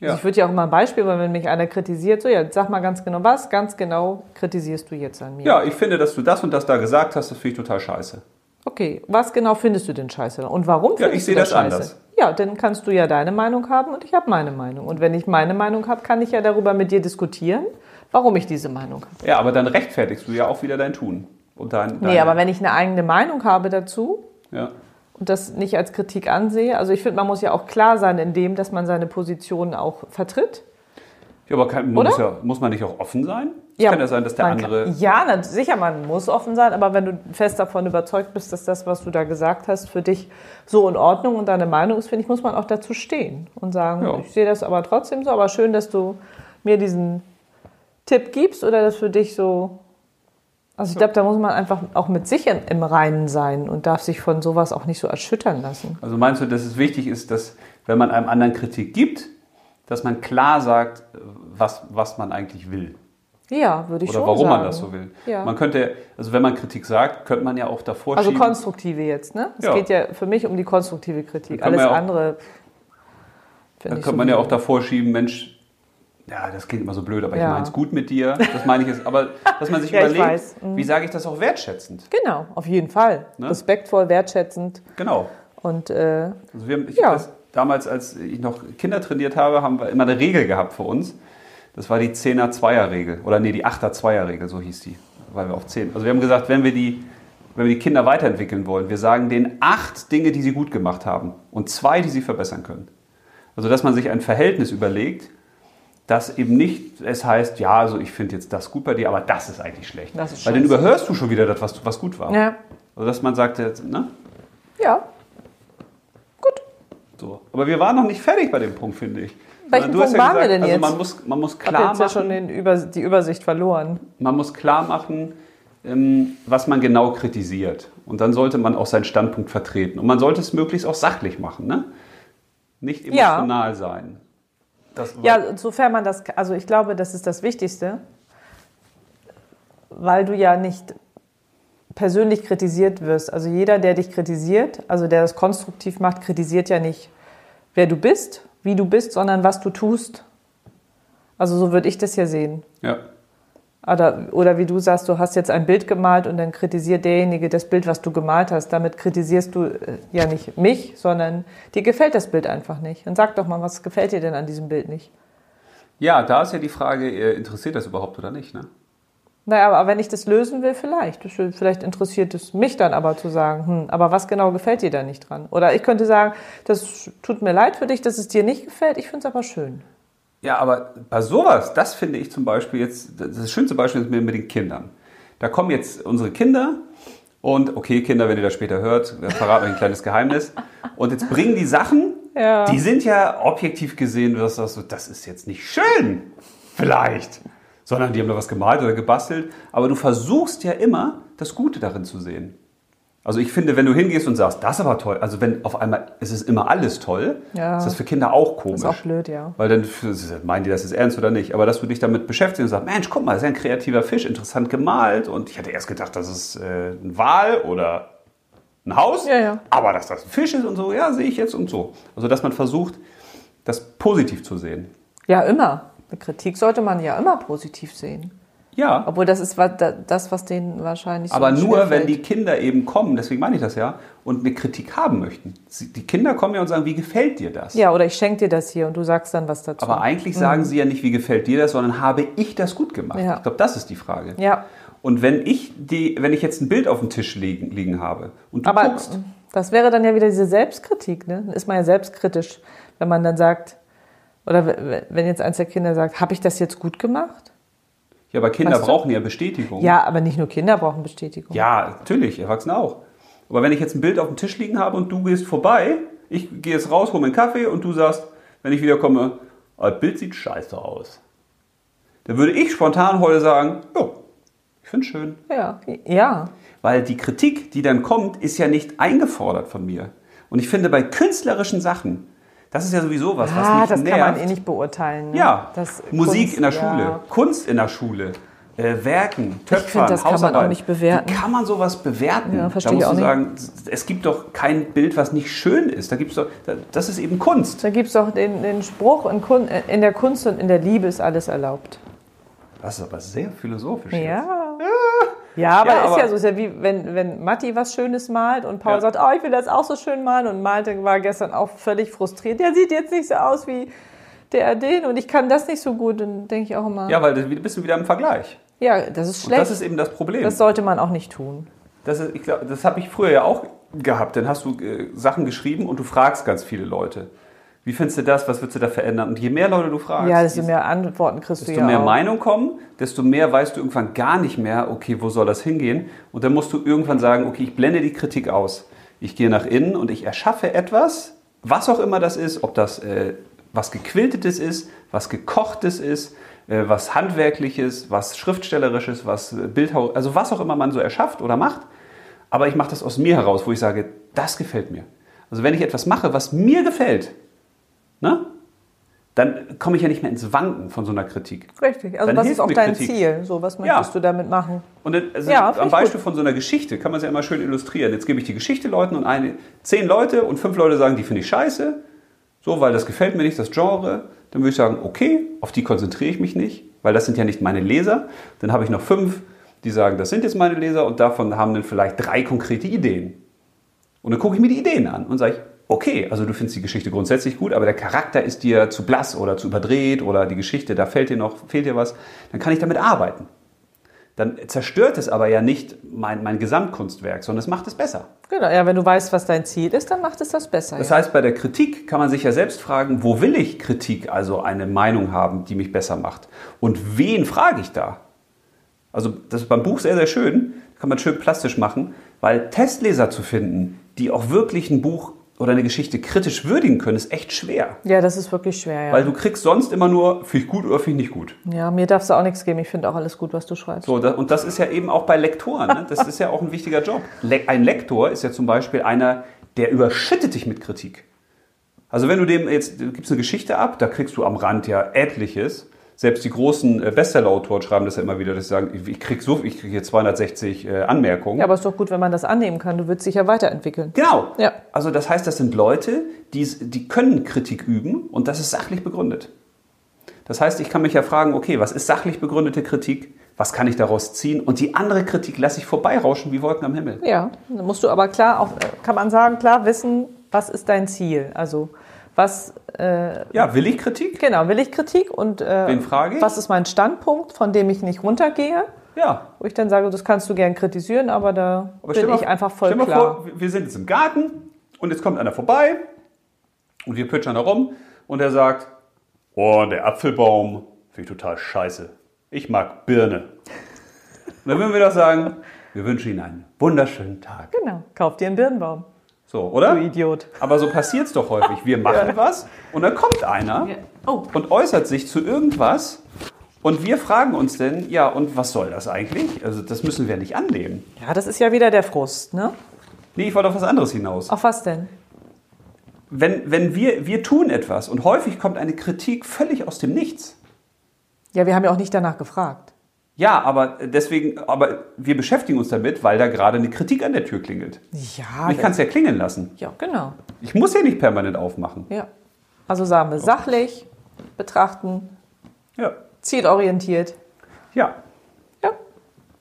Ja. Also ich würde ja auch mal ein Beispiel, weil wenn mich einer kritisiert, so ja, sag mal ganz genau, was ganz genau kritisierst du jetzt an mir? ja, ich finde, dass du das und das da gesagt hast, das finde ich total scheiße. Okay, was genau findest du denn scheiße? Und warum Ja, findest ich sehe du das scheiße? anders. Ja, dann kannst du ja deine Meinung haben und ich habe meine Meinung. Und wenn ich meine Meinung habe, kann ich ja darüber mit dir diskutieren, warum ich diese Meinung habe. Ja, aber dann rechtfertigst du ja auch wieder dein Tun. Und dein, Nee, aber wenn ich eine eigene Meinung habe dazu Ja. Und das nicht als Kritik ansehe, also ich finde, man muss ja auch klar sein in dem, dass man seine Position auch vertritt. Ja, aber kann, muss, ja, muss man nicht auch offen sein? Es kann ja sein, dass der andere. Kann, ja, na, sicher, man muss offen sein, aber wenn du fest davon überzeugt bist, dass das, was du da gesagt hast, für dich so in Ordnung und deine Meinung ist, finde ich, muss man auch dazu stehen und sagen, Ja. ich sehe das aber trotzdem so, aber schön, dass du mir diesen Tipp gibst oder das für dich so. Also ich glaube, da muss man einfach auch mit sich im Reinen sein und darf sich von sowas auch nicht so erschüttern lassen. Also meinst du, dass es wichtig ist, dass, wenn man einem anderen Kritik gibt, dass man klar sagt, was, was man eigentlich will? Ja, würde ich Oder schon warum sagen. man das so will? Ja. Man könnte, also wenn man Kritik sagt, könnte man ja auch davor Also schieben. konstruktive jetzt, ne? Es Ja. geht ja für mich um die konstruktive Kritik. Alles wir auch- andere. Dann könnte man ja auch davor schieben, Mensch, ja, das klingt immer so blöd, aber ich Ja. meine es gut mit dir. Das meine ich jetzt. Aber dass man sich Ja, ich überlegt. Mhm. wie sage ich das auch wertschätzend? Genau, auf jeden Fall. Ne? Respektvoll, wertschätzend Genau. und äh, Also wir haben, ich Ja. das damals, als ich noch Kinder trainiert habe, haben wir immer eine Regel gehabt für uns. Das war die 10er-Zweier-Regel. Oder nee, die 8er-Zweier-Regel, so hieß die. Weil wir auf 10. Also wir haben gesagt, wenn wir die, wenn wir die Kinder weiterentwickeln wollen, wir sagen denen acht Dinge, die sie gut gemacht haben und zwei, die sie verbessern können. Also dass man sich ein Verhältnis überlegt, das eben nicht es heißt, ja, also ich finde jetzt das gut bei dir, aber das ist eigentlich schlecht. Das ist Weil dann überhörst du schon wieder das, was, was gut war. ja. Also dass man sagt, jetzt, ne? Ja. Gut. So. Aber wir waren noch nicht fertig bei dem Punkt, finde ich. Welchen Du hast Punkt waren wir denn also jetzt? Man muss, man muss klar jetzt ja schon machen, den Über die Übersicht verloren. man muss klar machen ähm, was man genau kritisiert. Und dann sollte man auch seinen Standpunkt vertreten. Und man sollte es möglichst auch sachlich machen. Ne? Nicht Ja. emotional sein. Das, Ja, sofern man das, also ich glaube, das ist das Wichtigste, weil du ja nicht persönlich kritisiert wirst. Also jeder, der dich kritisiert, also der das konstruktiv macht, kritisiert ja nicht, wer du bist, wie du bist, sondern was du tust. Also so würde ich das ja sehen. Ja. Oder, oder wie du sagst, du hast jetzt ein Bild gemalt und dann kritisiert derjenige das Bild, was du gemalt hast. Damit kritisierst du äh, ja nicht mich, sondern dir gefällt das Bild einfach nicht. Dann sag doch mal, was gefällt dir denn an diesem Bild nicht? Ja, da ist ja die Frage, äh, interessiert das überhaupt oder nicht? Ne? Naja, aber wenn ich das lösen will, vielleicht. Vielleicht interessiert es mich dann aber zu sagen, hm, aber was genau gefällt dir da nicht dran? Oder ich könnte sagen, das tut mir leid für dich, dass es dir nicht gefällt, ich finde es aber schön. Ja, aber bei sowas, das finde ich zum Beispiel jetzt, das schönste Beispiel ist mit den Kindern. Da kommen jetzt unsere Kinder und, okay, Kinder, wenn ihr das später hört, verraten euch ein kleines Geheimnis. Und jetzt bringen die Sachen, ja. die sind ja objektiv gesehen, das ist jetzt nicht schön. Vielleicht sondern die haben da was gemalt oder gebastelt. Aber du versuchst ja immer, das Gute darin zu sehen. Also ich finde, wenn du hingehst und sagst, das ist aber toll, also wenn auf einmal ist es immer alles toll, ja. ist das für Kinder auch komisch. Das ist auch blöd, ja. Weil dann meinen die, das ist ernst oder nicht. Aber dass du dich damit beschäftigst und sagst, Mensch, guck mal, das ist ja ein kreativer Fisch, interessant gemalt. Und ich hatte erst gedacht, das ist äh, ein Wal oder ein Haus. Ja, ja. Aber dass das ein Fisch ist und so, ja, sehe ich jetzt und so. Also dass man versucht, das positiv zu sehen. Ja, immer. Eine Kritik sollte man ja immer positiv sehen. Ja. Obwohl das ist das, was denen wahrscheinlich so Aber nur, wenn die Kinder eben kommen, deswegen meine ich das ja, und eine Kritik haben möchten. Die Kinder kommen ja und sagen, wie gefällt dir das? Ja, oder ich schenke dir das hier und du sagst dann was dazu. Aber eigentlich mhm. sagen sie ja nicht, wie gefällt dir das, sondern habe ich das gut gemacht? Ja. Ich glaube, das ist die Frage. Ja. Und wenn ich, die, wenn ich jetzt ein Bild auf dem Tisch liegen, liegen habe und du Aber guckst. Das wäre dann ja wieder diese Selbstkritik, ne? Dann ist man ja selbstkritisch, wenn man dann sagt, oder wenn jetzt eins der Kinder sagt, habe ich das jetzt gut gemacht? Ja, aber Kinder weißt du? brauchen ja Bestätigung. Ja, aber nicht nur Kinder brauchen Bestätigung. Ja, natürlich, Erwachsene auch. Aber wenn ich jetzt ein Bild auf dem Tisch liegen habe und du gehst vorbei, ich gehe jetzt raus, hole mir einen Kaffee und du sagst, wenn ich wiederkomme, oh, das Bild sieht scheiße aus. Dann würde ich spontan heute sagen, ja, ich finde es schön. Ja, ja. Weil die Kritik, die dann kommt, ist ja nicht eingefordert von mir. Und ich finde, bei künstlerischen Sachen das ist ja sowieso was, was mich das nervt. kann man eh nicht beurteilen. Ne? Ja, das Musik Kunst, in der Schule, ja. Kunst in der Schule, äh, Werken, Töpfern, ich find, das kann man auch nicht bewerten. Wie kann man sowas bewerten? Ja, verstehe da musst du auch sagen, es gibt doch kein Bild, was nicht schön ist. Da gibt's doch, das ist eben Kunst. Da gibt es doch den, den Spruch, in, Kun in der Kunst und in der Liebe ist alles erlaubt. Das ist aber sehr philosophisch. Ja. Jetzt. Ja, aber ja, ist aber ja so, ist ja wie wenn, wenn Matti was Schönes malt und Paul ja. sagt, oh, ich will das auch so schön malen und malte war gestern auch völlig frustriert. Der sieht jetzt nicht so aus wie der den und ich kann das nicht so gut, dann denke ich auch immer. Ja, weil du bist wieder im Vergleich. Ja, das ist schlecht. Und das ist eben das Problem. Das sollte man auch nicht tun. Das, ist, ich glaub, das habe ich früher ja auch gehabt. Dann hast du äh, Sachen geschrieben und du fragst ganz viele Leute. Wie findest du das? Was würdest du da verändern? Und je mehr Leute du fragst, ja, desto mehr Antworten kriegst desto du ja mehr auch. Meinung kommen, desto mehr weißt du irgendwann gar nicht mehr, okay, wo soll das hingehen? Und dann musst du irgendwann sagen, okay, ich blende die Kritik aus. Ich gehe nach innen und ich erschaffe etwas, was auch immer das ist, ob das äh, was gequiltetes ist, was gekochtes ist, äh, was handwerkliches, was schriftstellerisches, was äh, Bildhau, also was auch immer man so erschafft oder macht. Aber ich mache das aus mir heraus, wo ich sage, das gefällt mir. Also wenn ich etwas mache, was mir gefällt, ne? dann komme ich ja nicht mehr ins Wanken von so einer Kritik. Richtig, also Dann was ist auch dein Kritik. Ziel? So, was möchtest Ja. du damit machen? Und dann, also Ja, am Beispiel von so einer Geschichte kann man es ja immer schön illustrieren. Jetzt gebe ich die Geschichte Leuten und eine, zehn Leute und fünf Leute sagen, die finde ich scheiße, so, weil das gefällt mir nicht, das Genre. Dann würde ich sagen, okay, auf die konzentriere ich mich nicht, weil das sind ja nicht meine Leser. Dann habe ich noch fünf, die sagen, das sind jetzt meine Leser und davon haben dann vielleicht drei konkrete Ideen. Und dann gucke ich mir die Ideen an und sage, okay, also du findest die Geschichte grundsätzlich gut, aber der Charakter ist dir zu blass oder zu überdreht oder die Geschichte, da fehlt dir noch, fehlt dir was, dann kann ich damit arbeiten. Dann zerstört es aber ja nicht mein, mein Gesamtkunstwerk, sondern es macht es besser. Genau, ja, wenn du weißt, was dein Ziel ist, dann macht es das besser. Das ja. heißt, bei der Kritik kann man sich ja selbst fragen, wo will ich Kritik, also eine Meinung haben, die mich besser macht? Und wen frage ich da? Also das ist beim Buch sehr, sehr schön, kann man schön plastisch machen, weil Testleser zu finden, die auch wirklich ein Buch oder eine Geschichte kritisch würdigen können, ist echt schwer. ja, das ist wirklich schwer, ja. Weil du kriegst sonst immer nur, finde ich gut oder finde ich nicht gut. ja, mir darfst du auch nichts geben. Ich finde auch alles gut, was du schreibst. So, da, und das ist ja eben auch bei Lektoren. Ne? Das ist ja auch ein wichtiger Job. Le ein Lektor ist ja zum Beispiel einer, der überschüttet dich mit Kritik. Also wenn du dem jetzt, du gibst eine Geschichte ab, da kriegst du am Rand ja etliches. Selbst die großen äh, Bestseller-Autoren schreiben das ja immer wieder, dass sie sagen, ich, kriege so, ich krieg hier 260 äh, Anmerkungen. Ja, aber es ist doch gut, wenn man das annehmen kann. Du würdest dich ja weiterentwickeln. Genau. Ja. Also das heißt, das sind Leute, die, die können Kritik üben und das ist sachlich begründet. Das heißt, ich kann mich ja fragen, okay, was ist sachlich begründete Kritik? Was kann ich daraus ziehen? Und die andere Kritik lasse ich vorbeirauschen wie Wolken am Himmel. Ja, dann musst du aber klar, auch, äh, kann man sagen, klar wissen, was ist dein Ziel? Also was, äh, Ja, will ich Kritik? genau, will ich Kritik und äh, Wen frage ich? was ist mein Standpunkt, von dem ich nicht runtergehe? Ja. Wo ich dann sage, das kannst du gern kritisieren, aber da Aber bin mal- ich einfach voll stell mal klar. vor, wir sind jetzt im Garten und jetzt kommt einer vorbei und wir pitchern da rum und er sagt, oh, der Apfelbaum finde ich total scheiße. Ich mag Birne. Und dann würden wir doch sagen, wir wünschen Ihnen einen wunderschönen Tag. Genau, kauf dir einen Birnbaum, So, oder? du Idiot. Aber so passiert es doch häufig. Wir machen was und dann kommt einer Oh, und äußert sich zu irgendwas und wir fragen uns denn, ja, und was soll das eigentlich? Also das müssen wir nicht annehmen. ja, das ist ja wieder der Frust, ne? Nee, ich wollte auf was anderes hinaus. Auf was denn? wenn, wenn wir, wir tun etwas und häufig kommt eine Kritik völlig aus dem Nichts. Ja, wir haben ja auch nicht danach gefragt. Ja, aber deswegen, aber wir beschäftigen uns damit, weil da gerade eine Kritik an der Tür klingelt. Ja, Ich kann es ja klingeln lassen. ja, genau. Ich muss ja nicht permanent aufmachen. Ja. Also sagen wir sachlich betrachten, Ja. zielorientiert. Ja. Ja,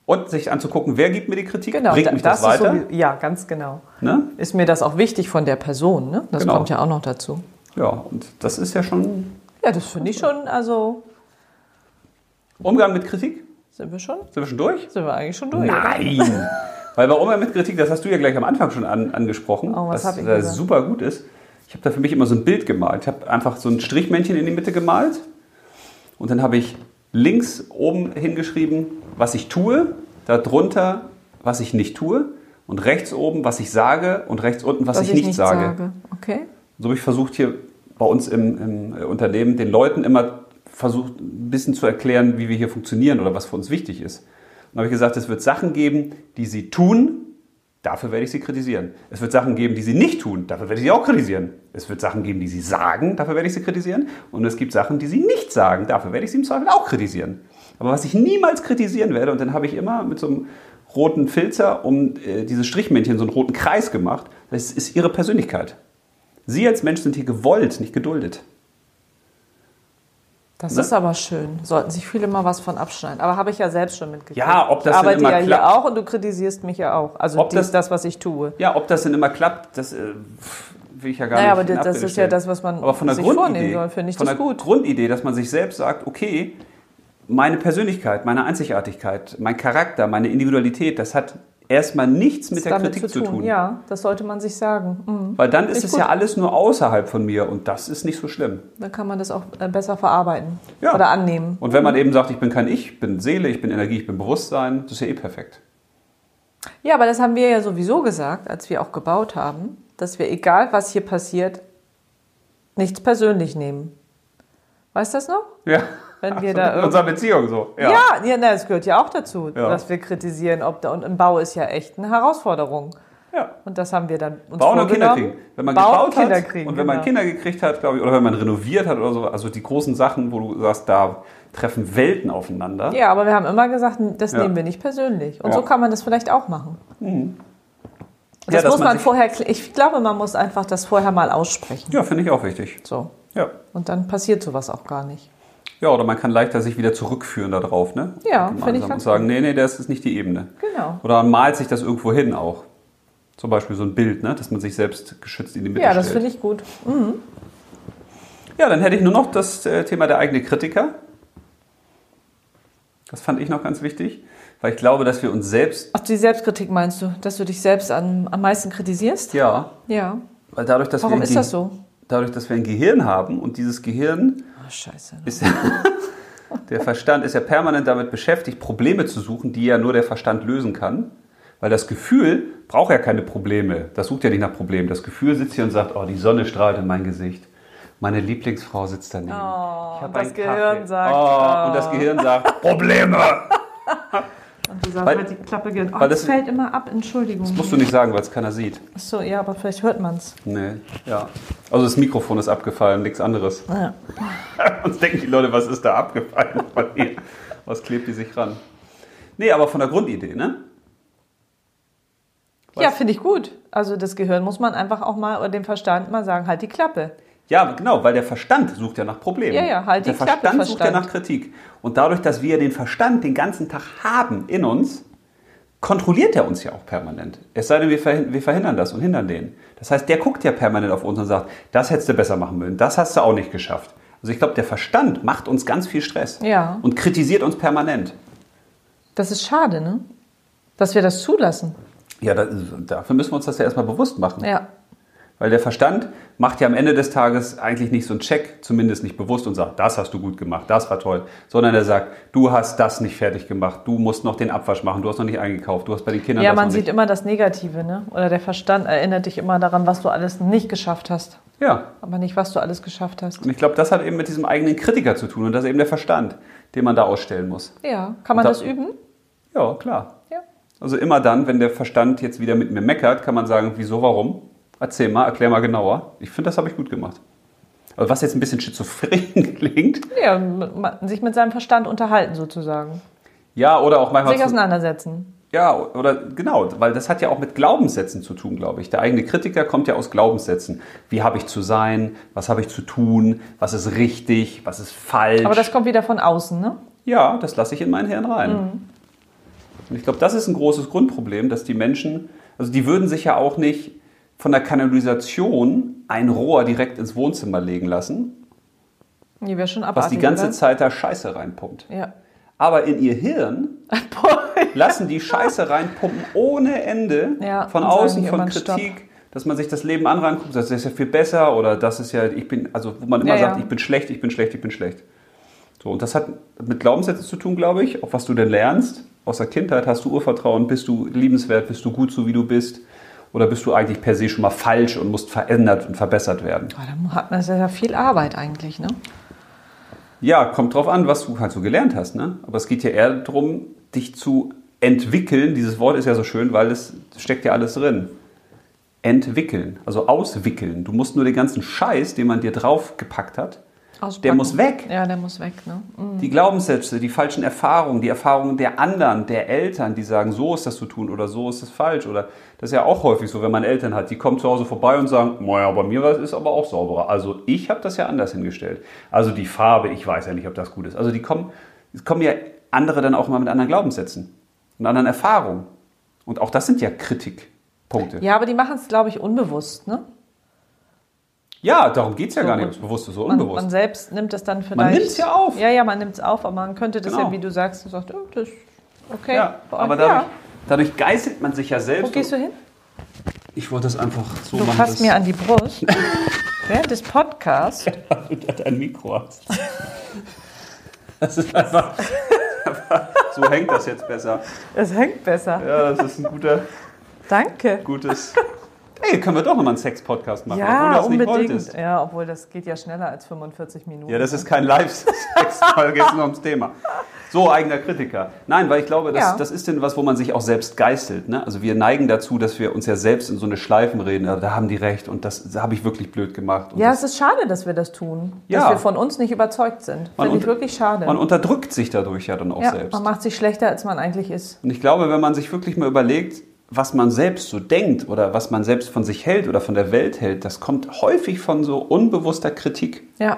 Und sich anzugucken, wer gibt mir die Kritik, genau. bringt mich das, weiter. Ist so, ja, ganz genau. ne? Ist mir das auch wichtig von der Person, ne? Das Genau. kommt ja auch noch dazu. Ja, und das ist ja schon Ja, das finde ich schon, also Umgang mit Kritik. Sind wir schon, Sind wir schon durch? sind wir eigentlich schon durch. Nein! Weil bei Umgang mit Kritik, das hast du ja gleich am Anfang schon an, angesprochen, Oh, was was ich äh, gesagt? super gut ist. Ich habe da für mich immer so ein Bild gemalt. Ich habe einfach so ein Strichmännchen in die Mitte gemalt und dann habe ich links oben hingeschrieben, was ich tue, darunter, was ich nicht tue und rechts oben, was ich sage und rechts unten, was, ich, nicht, sage. Okay. So habe ich versucht hier bei uns im, im Unternehmen den Leuten immer versucht, ein bisschen zu erklären, wie wir hier funktionieren oder was für uns wichtig ist. Und dann habe ich gesagt, es wird Sachen geben, die sie tun, dafür werde ich sie kritisieren. Es wird Sachen geben, die sie nicht tun, dafür werde ich sie auch kritisieren. Es wird Sachen geben, die sie sagen, dafür werde ich sie kritisieren. Und es gibt Sachen, die sie nicht sagen, dafür werde ich sie im Zweifel auch kritisieren. Aber was ich niemals kritisieren werde, und dann habe ich immer mit so einem roten Filzer um äh, dieses Strichmännchen so einen roten Kreis gemacht, das ist ihre Persönlichkeit. Sie als Mensch sind hier gewollt, nicht geduldet. Das Ne? ist aber schön. Sollten sich viele mal was von abschneiden. Aber habe ich ja selbst schon mitgekriegt. Ja, ob das ich denn arbeite immer ja hier klappt. auch und du kritisierst mich ja auch. Also Ob das- das, was ich tue. Ja, ob das denn immer klappt, das äh, will ich ja gar Naja, nicht aber in das- ist ja das, was man aber von der sich Grundidee, vornehmen soll, finde ich von das der gut. Grundidee, dass man sich selbst sagt, okay, meine Persönlichkeit, meine Einzigartigkeit, mein Charakter, meine Individualität, das hat erstmal nichts mit der Kritik zu tun. Ja, das sollte man sich sagen. Mhm. Weil dann ist es gut. ja alles nur außerhalb von mir und das ist nicht so schlimm. Dann kann man das auch äh, besser verarbeiten Ja. oder annehmen. Und wenn man eben sagt, ich bin kein Ich, ich bin Seele, ich bin Energie, ich bin Bewusstsein, das ist ja eh perfekt. Ja, aber das haben wir ja sowieso gesagt, als wir auch gebaut haben, dass wir, egal was hier passiert, nichts persönlich nehmen. Weißt du das noch? Ja. Wenn wir Also da in unserer Beziehung so. Ja, ja, na, das gehört ja auch dazu, Ja. dass wir kritisieren. Ob da, und im Bau ist ja echt eine Herausforderung. ja. Und das haben wir dann uns Bauen und Kinder kriegen. Wenn man Bauen gebaut Kinder hat kriegen, und wenn man genau. Kinder gekriegt hat, glaube ich, oder wenn man renoviert hat oder so, also die großen Sachen, wo du sagst, da treffen Welten aufeinander. Ja, aber wir haben immer gesagt, das Ja. nehmen wir nicht persönlich. Und Ja. so kann man das vielleicht auch machen. Ja, Das muss man vorher, ich glaube, man muss einfach das vorher mal aussprechen. Ja, finde ich auch wichtig. So. Ja. Und dann passiert sowas auch gar nicht. Ja, oder man kann leichter sich wieder zurückführen darauf, ne? Ja, finde ich Und sagen, nee, nee, das ist nicht die Ebene. Genau. Oder man malt sich das irgendwo hin auch. Zum Beispiel so ein Bild, ne? dass man sich selbst geschützt in die Mitte Ja, das stellt. finde ich gut. Ja, dann hätte ich nur noch das äh, Thema der eigene Kritiker. Das fand ich noch ganz wichtig, weil ich glaube, dass wir uns selbst, Ach, die Selbstkritik meinst du, dass du dich selbst am, am meisten kritisierst? ja, Ja. weil dadurch, dass Warum wir ist das so? dadurch, dass wir ein Gehirn haben und dieses Gehirn Oh, scheiße. ist der Verstand ist ja permanent damit beschäftigt, Probleme zu suchen, die ja nur der Verstand lösen kann. Weil das Gefühl braucht ja keine Probleme. Das sucht ja nicht nach Problemen. Das Gefühl sitzt hier und sagt, oh, die Sonne strahlt in mein Gesicht. Meine Lieblingsfrau sitzt daneben. Oh, Ich das Gehirn Kaffee. sagt, oh, oh. und das Gehirn sagt, Probleme. Und du sagst Weil- halt die Klappe geht. Oh, weil das das- fällt immer ab, Entschuldigung. Musst du nicht sagen, weil es keiner sieht. Achso, ja, aber vielleicht hört man es. Nee, ja. Also das Mikrofon ist abgefallen, nichts anderes. Ja. Sonst denken die Leute, was ist da abgefallen von ihr? Was klebt die sich ran? Nee, aber von der Grundidee, ne? Ja, finde ich gut. Also das Gehirn muss man einfach auch mal, oder dem Verstand mal sagen, halt die Klappe. Ja, genau, weil der Verstand sucht ja nach Problemen. Ja, ja, halt der Klappe, Verstand sucht ja Verstand. nach Kritik. Und dadurch, dass wir den Verstand den ganzen Tag haben in uns, kontrolliert er uns ja auch permanent. Es sei denn, wir verhin- wir verhindern das und hindern den. Das heißt, der guckt ja permanent auf uns und sagt, das hättest du besser machen müssen, das hast du auch nicht geschafft. Also ich glaube, der Verstand macht uns ganz viel Stress Ja. und kritisiert uns permanent. Das ist schade, ne? Dass wir das zulassen. Ja, da, dafür müssen wir uns das ja erstmal bewusst machen. Ja. Weil der Verstand macht ja am Ende des Tages eigentlich nicht so einen Check, zumindest nicht bewusst und sagt, das hast du gut gemacht, das war toll, sondern er sagt, du hast das nicht fertig gemacht, du musst noch den Abwasch machen, du hast noch nicht eingekauft, du hast bei den Kindern Ja, das man sieht nicht. immer das Negative, ne? Oder der Verstand erinnert dich immer daran, was du alles nicht geschafft hast. Ja, Aber nicht, was du alles geschafft hast. und ich glaube, das hat eben mit diesem eigenen Kritiker zu tun und das ist eben der Verstand, den man da ausstellen muss. Ja. Kann man Und da- das üben? Ja, klar. Ja. Also immer dann, wenn der Verstand jetzt wieder mit mir meckert, kann man sagen, wieso, warum? Erzähl mal, erklär mal genauer. Ich finde, das habe ich gut gemacht. Aber was jetzt ein bisschen schizophren klingt, Ja, sich mit seinem Verstand unterhalten sozusagen. ja, oder auch manchmal Sich auseinandersetzen. Ja, oder genau, weil das hat ja auch mit Glaubenssätzen zu tun, glaube ich. Der eigene Kritiker kommt ja aus Glaubenssätzen. Wie habe ich zu sein? Was habe ich zu tun? Was ist richtig? Was ist falsch? Aber das kommt wieder von außen, ne? ja, das lasse ich in mein Hirn rein. Und ich glaube, das ist ein großes Grundproblem, dass die Menschen, also die würden sich ja auch nicht von der Kanalisation ein Rohr direkt ins Wohnzimmer legen lassen, Die wäre schon was abartig, die ganze oder? Zeit da Scheiße reinpumpt. Ja. Aber in ihr Hirn lassen die Scheiße reinpumpen ohne Ende Ja, von außen, von Kritik, dass man sich das Leben an anguckt, das ist ja viel besser oder das ist ja, ich bin, also wo man immer Ja, sagt, ja. ich bin schlecht, ich bin schlecht, ich bin schlecht. So, und das hat mit Glaubenssätzen zu tun, glaube ich, auch was du denn lernst. Aus der Kindheit hast du Urvertrauen, bist du liebenswert, bist du gut so wie du bist oder bist du eigentlich per se schon mal falsch und musst verändert und verbessert werden. Oh, dann hat man ja viel Arbeit eigentlich, ne? Ja, kommt drauf an, was du halt so gelernt hast. Ne? Aber es geht ja eher darum, dich zu entwickeln. Dieses Wort ist ja so schön, weil es steckt ja alles drin. Entwickeln, also auswickeln. Du musst nur den ganzen Scheiß, den man dir draufgepackt hat, der Auspacken. muss weg. Ja, der muss weg, ne? Mhm. Die Glaubenssätze, die falschen Erfahrungen, die Erfahrungen der anderen, der Eltern, die sagen, so ist das zu tun oder so ist das falsch. Oder das ist ja auch häufig so, wenn man Eltern hat, die kommen zu Hause vorbei und sagen, naja, bei mir war es aber auch sauberer. Also ich habe das ja anders hingestellt. Also die Farbe, ich weiß ja nicht, ob das gut ist. Also die kommen, es kommen ja andere dann auch mal mit anderen Glaubenssätzen und anderen Erfahrungen. Und auch das sind ja Kritikpunkte. Ja, aber die machen es, glaube ich, unbewusst, ne? Ja, darum geht es ja So, gar nicht, und ob es bewusst ist oder Man, unbewusst. man selbst nimmt das dann vielleicht. Man nimmt's ja auf. Ja, ja, man nimmt es auf, aber man könnte das Genau. ja, wie du sagst, du sagst, oh, das ist okay. ja, aber dadurch, ja. dadurch geißelt man sich ja Wo selbst. gehst du hin? Ich wollte das einfach so Du machen. fasst dass- mir an die Brust. Während des Podcasts. du da dein Mikro hast. Das ist einfach, so hängt das jetzt besser. Es hängt besser. Ja, das ist ein guter, Danke. gutes. Hey, können wir doch nochmal einen Sex-Podcast machen, obwohl du Ja, das nicht unbedingt. wolltest. Ja, obwohl das geht ja schneller als 45 Minuten. Ja, das ist kein Live-Sex, weil geht nur ums Thema. So, eigener Kritiker. Nein, weil ich glaube, das, Ja. das ist denn was, wo man sich auch selbst geißelt. Ne? Also wir neigen dazu, dass wir uns ja selbst in so eine Schleifen reden. Ja, da haben die recht und das, das habe ich wirklich blöd gemacht. Ja, das, es ist schade, dass wir das tun. Ja. Dass wir von uns nicht überzeugt sind. Finde ich wirklich schade. man unterdrückt sich dadurch ja dann auch ja, selbst. man macht sich schlechter, als man eigentlich ist. Und ich glaube, wenn man sich wirklich mal überlegt, was man selbst so denkt oder was man selbst von sich hält oder von der Welt hält, das kommt häufig von so unbewusster Kritik, Ja.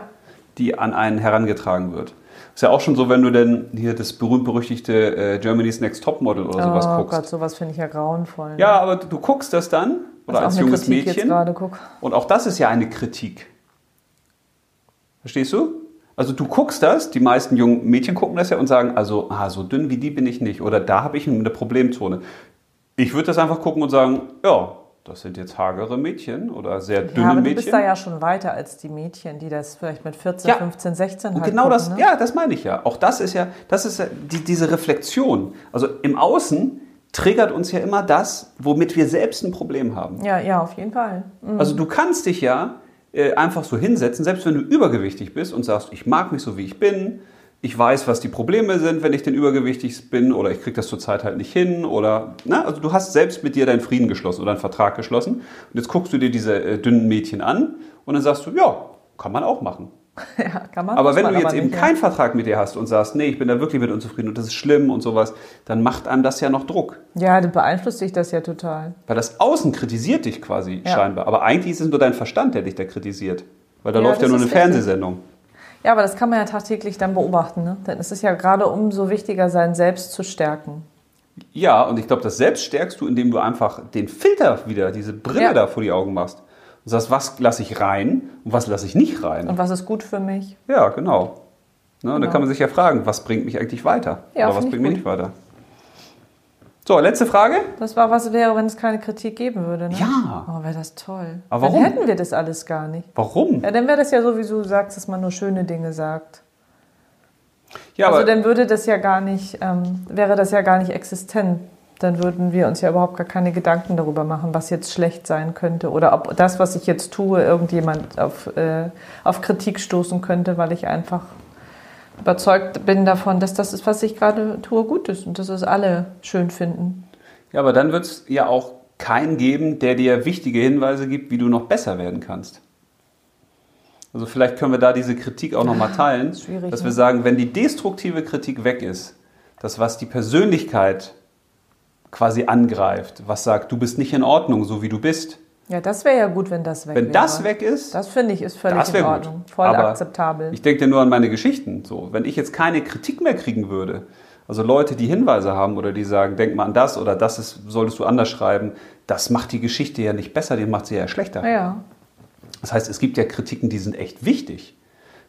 die an einen herangetragen wird. Ist ja auch schon so, wenn du denn hier das berühmt-berüchtigte äh, Germany's Next Topmodel oder sowas oh guckst. Gott, sowas finde ich ja grauenvoll. Ja, aber du guckst das dann oder als junges Kritik Mädchen. Und auch das ist ja eine Kritik. Verstehst du? Also du guckst das, die meisten jungen Mädchen gucken das ja und sagen, also ah, so dünn wie die bin ich nicht oder da habe ich eine Problemzone. Ich würde das einfach gucken und sagen, ja, das sind jetzt hagere Mädchen oder sehr dünne Ja, aber du Mädchen. bist da ja schon weiter als die Mädchen, die das vielleicht mit 14, Ja. 15, 16 Und halt genau das, gucken, ne? ja, das meine ich ja. Auch das ist ja, das ist ja die, diese Reflexion. Also im Außen triggert uns ja immer das, womit wir selbst ein Problem haben. Ja, ja, auf jeden Fall. Mhm. Also du kannst dich ja äh, einfach so hinsetzen, selbst wenn du übergewichtig bist und sagst, ich mag mich so wie ich bin, ich weiß, was die Probleme sind, wenn ich denn übergewichtig bin oder ich kriege das zurzeit halt nicht hin oder, na, also du hast selbst mit dir deinen Frieden geschlossen oder einen Vertrag geschlossen und jetzt guckst du dir diese äh, dünnen Mädchen an und dann sagst du, ja, kann man auch machen. Ja, kann man. Aber wenn man du jetzt eben keinen Vertrag mit dir hast und sagst, nee, ich bin da wirklich mit unzufrieden und das ist schlimm und sowas, dann macht einem das ja noch Druck. Ja, ja dann beeinflusst dich das ja total. Weil das Außen kritisiert dich quasi Ja. scheinbar. Aber eigentlich ist es nur dein Verstand, der dich da kritisiert. Weil da Ja, läuft ja nur eine ist richtig. Ja, aber das kann man ja tagtäglich dann beobachten. Ne? Dann ist es ja gerade umso wichtiger, sein Selbst zu stärken. Ja, und ich glaube, das selbst stärkst du, indem du einfach den Filter wieder, diese Brille Ja. da vor die Augen machst. Und sagst, was lasse ich rein und was lasse ich nicht rein. Und was ist gut für mich? Ja, genau. Ne, und dann Genau. kann man sich ja fragen, was bringt mich eigentlich weiter? Ja, Oder was bringt mich nicht weiter? So, letzte Frage. Das war, was wäre, wenn es keine Kritik geben würde. Ne? Ja. Oh, wäre das toll. Aber warum? Dann hätten wir das alles gar nicht. Warum? Ja, dann wäre das ja so, wie du sagst, dass man nur schöne Dinge sagt. Ja, also aber dann würde das ja gar nicht, ähm, wäre das ja gar nicht existent. Dann würden wir uns ja überhaupt gar keine Gedanken darüber machen, was jetzt schlecht sein könnte oder ob das, was ich jetzt tue, irgendjemand auf, äh, auf Kritik stoßen könnte, weil ich einfach überzeugt bin davon, dass das ist, was ich gerade tue, gut ist und dass es alle schön finden. Ja, aber dann wird es ja auch keinen geben, der dir wichtige Hinweise gibt, wie du noch besser werden kannst. Also vielleicht können wir da diese Kritik auch nochmal teilen, schwierig, dass ne? wir sagen, wenn die destruktive Kritik weg ist, das, was die Persönlichkeit quasi angreift, was sagt, du bist nicht in Ordnung, so wie du bist. Ja, das wäre ja gut, wenn das weg Wenn wäre. das weg ist, Das finde ich ist völlig in gut. Ordnung. Voll Aber akzeptabel. Ich denke dir nur an meine Geschichten. So, wenn ich jetzt keine Kritik mehr kriegen würde, also Leute, die Hinweise haben oder die sagen, denk mal an das oder das ist, solltest du anders schreiben, das macht die Geschichte ja nicht besser, die macht sie ja schlechter. ja. Das heißt, es gibt ja Kritiken, die sind echt wichtig.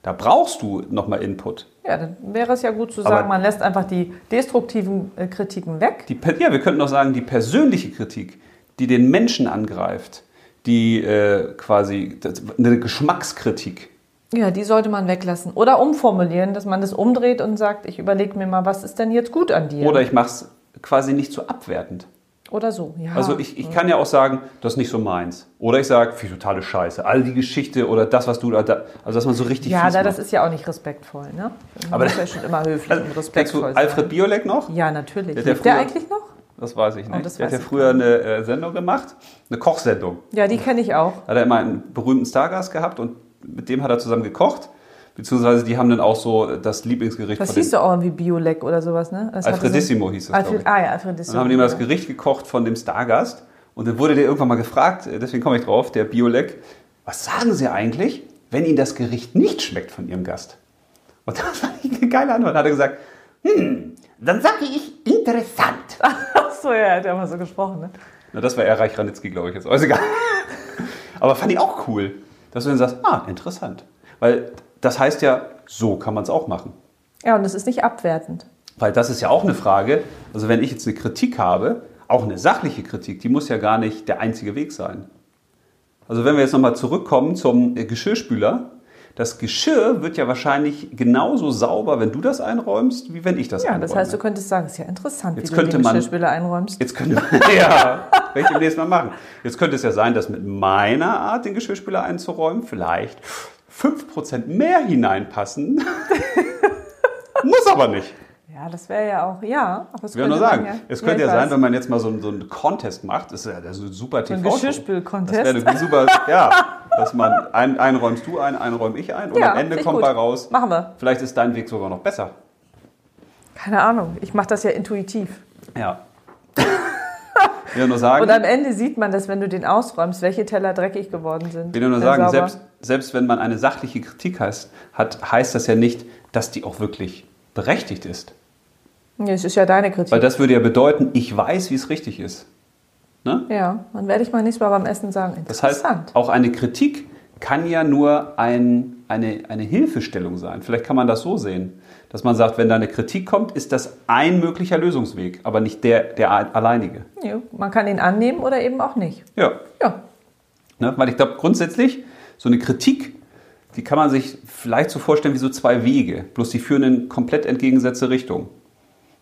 Da brauchst du nochmal Input. Ja, dann wäre es ja gut zu Aber- sagen, man lässt einfach die destruktiven äh, Kritiken weg. Die, ja, wir könnten auch sagen, die persönliche Kritik, die den Menschen angreift, die äh, quasi das, eine Geschmackskritik. Ja, die sollte man weglassen. Oder umformulieren, dass man das umdreht und sagt, ich überlege mir mal, was ist denn jetzt gut an dir? Oder ich mache es quasi nicht so abwertend. Oder so, ja. Also ich, ich kann ja auch sagen, das ist nicht so meins. Oder ich sage, viel totale Scheiße. All die Geschichte oder das, was du da, also dass man so richtig ja, da, das ist ja auch nicht respektvoll, ne? Man Aber das- ja schon immer höflich Also, und kennst respektvoll du sein. Alfred Biolek noch? Ja, natürlich. Der der früher- eigentlich noch? Das weiß ich nicht. Oh, das der hat ja früher eine äh, Sendung gemacht, eine Kochsendung. Ja, die kenne ich auch. Hat er immer einen berühmten Stargast gehabt und mit dem hat er zusammen gekocht. Beziehungsweise die haben dann auch so das Lieblingsgericht Das hieß doch auch irgendwie Biolek oder sowas, ne? Das Alfredissimo hieß es, Alfred, ah ja, Alfredissimo. Dann haben die immer das. Gericht gekocht von dem Stargast. Und dann wurde der irgendwann mal gefragt, äh, deswegen komme ich drauf, der Biolek, was sagen Sie eigentlich, wenn Ihnen das Gericht nicht schmeckt von Ihrem Gast? Und das war eine geile Antwort. Dann hat er gesagt, hm, dann sage ich interessant. So, ja, hat er mal so gesprochen, ne? Na, das war eher Reich Ranitzky, glaube ich jetzt. Aber ist egal. Aber fand ich auch cool, dass du dann sagst, ah, interessant. Weil das heißt ja, so kann man es auch machen. Ja, und es ist nicht abwertend. Weil das ist ja auch eine Frage. Also wenn ich jetzt eine Kritik habe, auch eine sachliche Kritik, die muss ja gar nicht der einzige Weg sein. Also wenn wir jetzt nochmal zurückkommen zum äh, Geschirrspüler. Das Geschirr wird ja wahrscheinlich genauso sauber, wenn du das einräumst, wie wenn ich das Ja, einräume. das heißt, du könntest sagen, ist ja interessant, Jetzt wie könnte du den Geschirrspüler einräumst. Jetzt könnte man, ja, werde ich demnächst mal machen. Jetzt könnte es ja sein, dass mit meiner Art, den Geschirrspüler einzuräumen, vielleicht 5% mehr hineinpassen. Muss aber nicht. Ja, das wäre ja auch, ja. Aber es Ich will nur könnte sagen, man es könnte ja sein, wenn man jetzt mal so, einen- so einen Contest macht, das ist ja das ist ein super ein TV. Geschirrspül-Contest. Das wäre eine super, ja, dass man ein, einen räumst du ein, einen räum ich ein und Ja, am Ende kommt gut. bei raus, Machen wir. vielleicht ist dein Weg sogar noch besser. Keine Ahnung, ich mache das ja intuitiv. Ja. Ich will nur sagen, Und am Ende sieht man das, wenn du den ausräumst, welche Teller dreckig geworden sind. Ich will nur sagen, sauber. selbst, selbst wenn man eine sachliche Kritik heißt, hat, heißt das ja nicht, dass die auch wirklich berechtigt ist. Nee, es ist ja deine Kritik. Weil das würde ja bedeuten, ich weiß, wie es richtig ist. Ne? ja, dann werde ich mal nächstes Mal beim Essen sagen. Das heißt, Interessant. auch eine Kritik kann ja nur ein, eine, eine Hilfestellung sein. Vielleicht kann man das so sehen, dass man sagt, wenn da eine Kritik kommt, ist das ein möglicher Lösungsweg, aber nicht der, der alleinige. ja, man kann ihn annehmen oder eben auch nicht. Ja, Ja, Ne? Weil ich glaube, grundsätzlich, so eine Kritik, die kann man sich vielleicht so vorstellen wie so zwei Wege, bloß die führen in komplett entgegengesetzte Richtungen.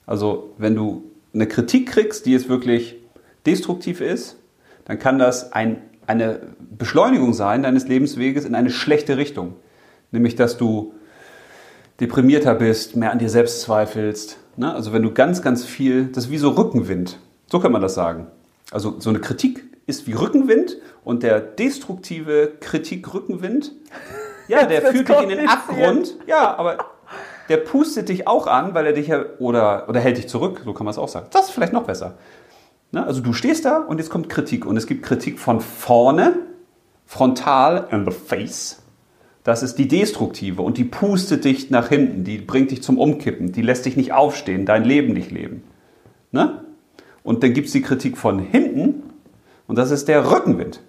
Also, wenn du eine Kritik kriegst, die jetzt wirklich destruktiv ist, dann kann das ein, eine Beschleunigung sein deines Lebensweges in eine schlechte Richtung. Nämlich, dass du deprimierter bist, mehr an dir selbst zweifelst. Ne? Also wenn du ganz, ganz viel, das ist wie so Rückenwind. So kann man das sagen. Also so eine Kritik ist wie Rückenwind und der destruktive Kritik-Rückenwind, ja, der führt dich in den. Abgrund. Ja, aber der pustet dich auch an, weil er dich ja, oder, oder hält dich zurück, so kann man es auch sagen. Das ist vielleicht noch besser. Ne? Also du stehst da und jetzt kommt Kritik. Und es gibt Kritik von vorne, frontal, in the face. Das ist die destruktive und die pustet dich nach hinten, die bringt dich zum Umkippen, die lässt dich nicht aufstehen, dein Leben nicht leben. Ne? Und dann gibt es die Kritik von hinten und das ist der Rückenwind.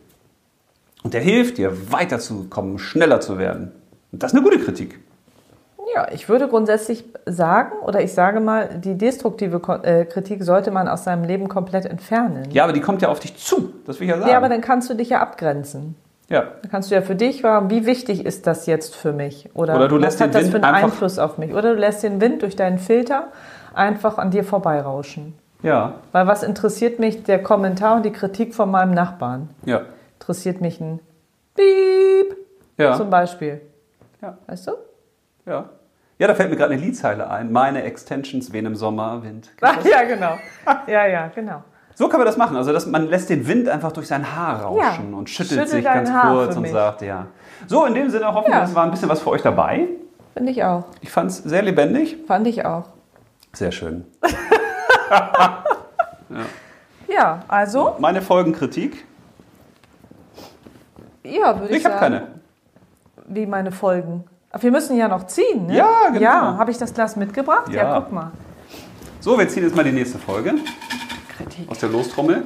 Und der hilft dir, weiterzukommen, schneller zu werden. Und das ist eine gute Kritik. Ja, ich würde grundsätzlich sagen, oder ich sage mal, die destruktive äh, Kritik sollte man aus seinem Leben komplett entfernen. Ja, aber die kommt ja auf dich zu, das will ich ja sagen. Ja, aber dann kannst du dich ja abgrenzen. ja. Dann kannst du ja für dich fragen, wie wichtig ist das jetzt für mich? Oder, Oder du was lässt hat den das Wind für einen Einfluss auf mich? Oder du lässt den Wind durch deinen Filter einfach an dir vorbeirauschen. ja, Weil was interessiert mich der Kommentar und die Kritik von meinem Nachbarn? ja, Interessiert mich ein Piep ja, zum Beispiel. ja, Weißt du? ja. Ja, da fällt mir gerade eine Liedzeile ein. Meine Extensions wehen im Sommer, Wind. Ach, ja, genau. Ja, ja, genau. So kann man das machen. Also das, man lässt den Wind einfach durch sein Haar rauschen Ja. und schüttelt Schüttel sich ganz Haar kurz und sagt, ja. So, in dem Sinne hoffen wir, Ja. es war ein bisschen was für euch dabei. Finde ich auch. Ich fand es sehr lebendig. Fand ich auch. Sehr schön. Ja, also, Meine Folgenkritik? ja, würde ich, Ich habe sagen. keine. Wie meine Folgen. Aber wir müssen ja noch ziehen, ne? Ja, genau. Ja, habe ich das Glas mitgebracht? Ja. Ja. guck mal. So, wir ziehen jetzt mal die nächste Folge Kritik. aus der Lostrommel.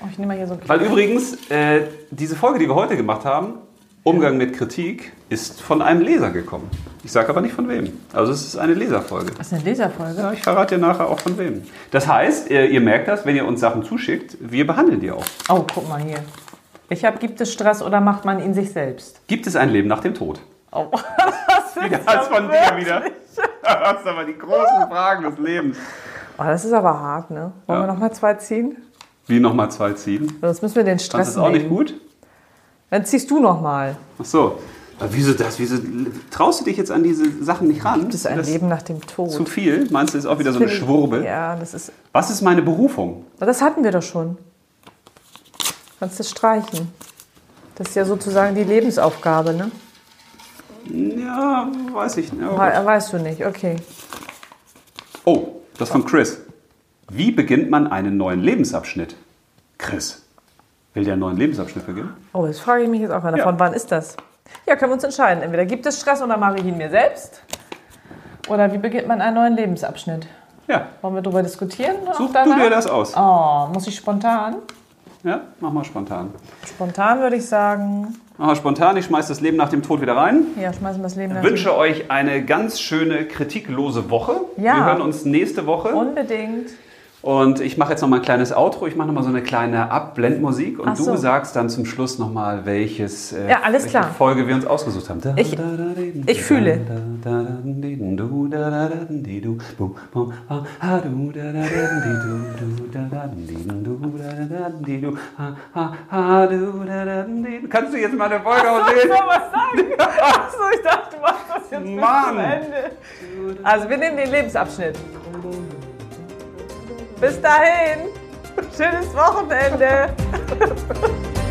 Oh, ich nehme mal hier so ein Weil übrigens, äh, diese Folge, die wir heute gemacht haben, Umgang mit Kritik, ist von einem Leser gekommen. Ich sage aber nicht von wem. Also es ist eine Leserfolge. Das ist eine Leserfolge. Ja, ich verrate dir nachher auch von wem. Das heißt, ihr, ihr merkt das, wenn ihr uns Sachen zuschickt, wir behandeln die auch. Oh, guck mal hier. Ich habe, gibt es Stress oder macht man ihn sich selbst? Gibt es ein Leben nach dem Tod? Oh, was Wieder als von dir wieder. Das sind aber die großen Fragen des Lebens. Oh, das ist aber hart, ne? Wollen Ja. wir noch mal zwei ziehen? Wie nochmal zwei ziehen? Sonst müssen wir den Das Stress ist auch nicht gut. Dann ziehst du noch mal. Ach so. Aber wieso das? Wieso traust du dich jetzt an diese Sachen nicht ran? Gibt es ein das Leben nach dem Tod? zu viel? Meinst du, ist auch wieder so eine Schwurbel? Ja, das ist. Was ist meine Berufung? Das hatten wir doch schon. Kannst du streichen. Das ist ja sozusagen die Lebensaufgabe, ne? Ja, weiß ich nicht. Weißt du nicht, okay. Oh, das von Chris. Wie beginnt man einen neuen Lebensabschnitt? Chris, will der einen neuen Lebensabschnitt beginnen? Oh, das frage ich mich jetzt auch. Von Ja. wann ist das? Ja, können wir uns entscheiden. Entweder gibt es Stress oder mache ich ihn mir selbst. Oder wie beginnt man einen neuen Lebensabschnitt? Ja, Wollen wir darüber diskutieren? such du dir das aus. Oh, muss ich spontan? Ja, mach mal spontan. Spontan würde ich sagen, Mach mal spontan, ich schmeiß das Leben nach dem Tod wieder rein. ja, schmeißen wir das Leben nach Ich wünsche euch eine ganz schöne, kritiklose Woche. Ja. Wir hören uns nächste Woche. Unbedingt. Und ich mache jetzt noch mal ein kleines Outro. Ich mache noch mal so eine kleine Abblendmusik. Und so. du sagst dann zum Schluss noch mal, welches, äh, Ja, alles welche klar. Folge wir uns ausgesucht haben. Ich- ich fühle. Kannst du jetzt mal eine Folge aussehen? Soll was sagen? Achso, ich dachte, du machst das jetzt bis Mann. zum Ende. Also, wir nehmen den Lebensabschnitt. Bis dahin. Schönes Wochenende.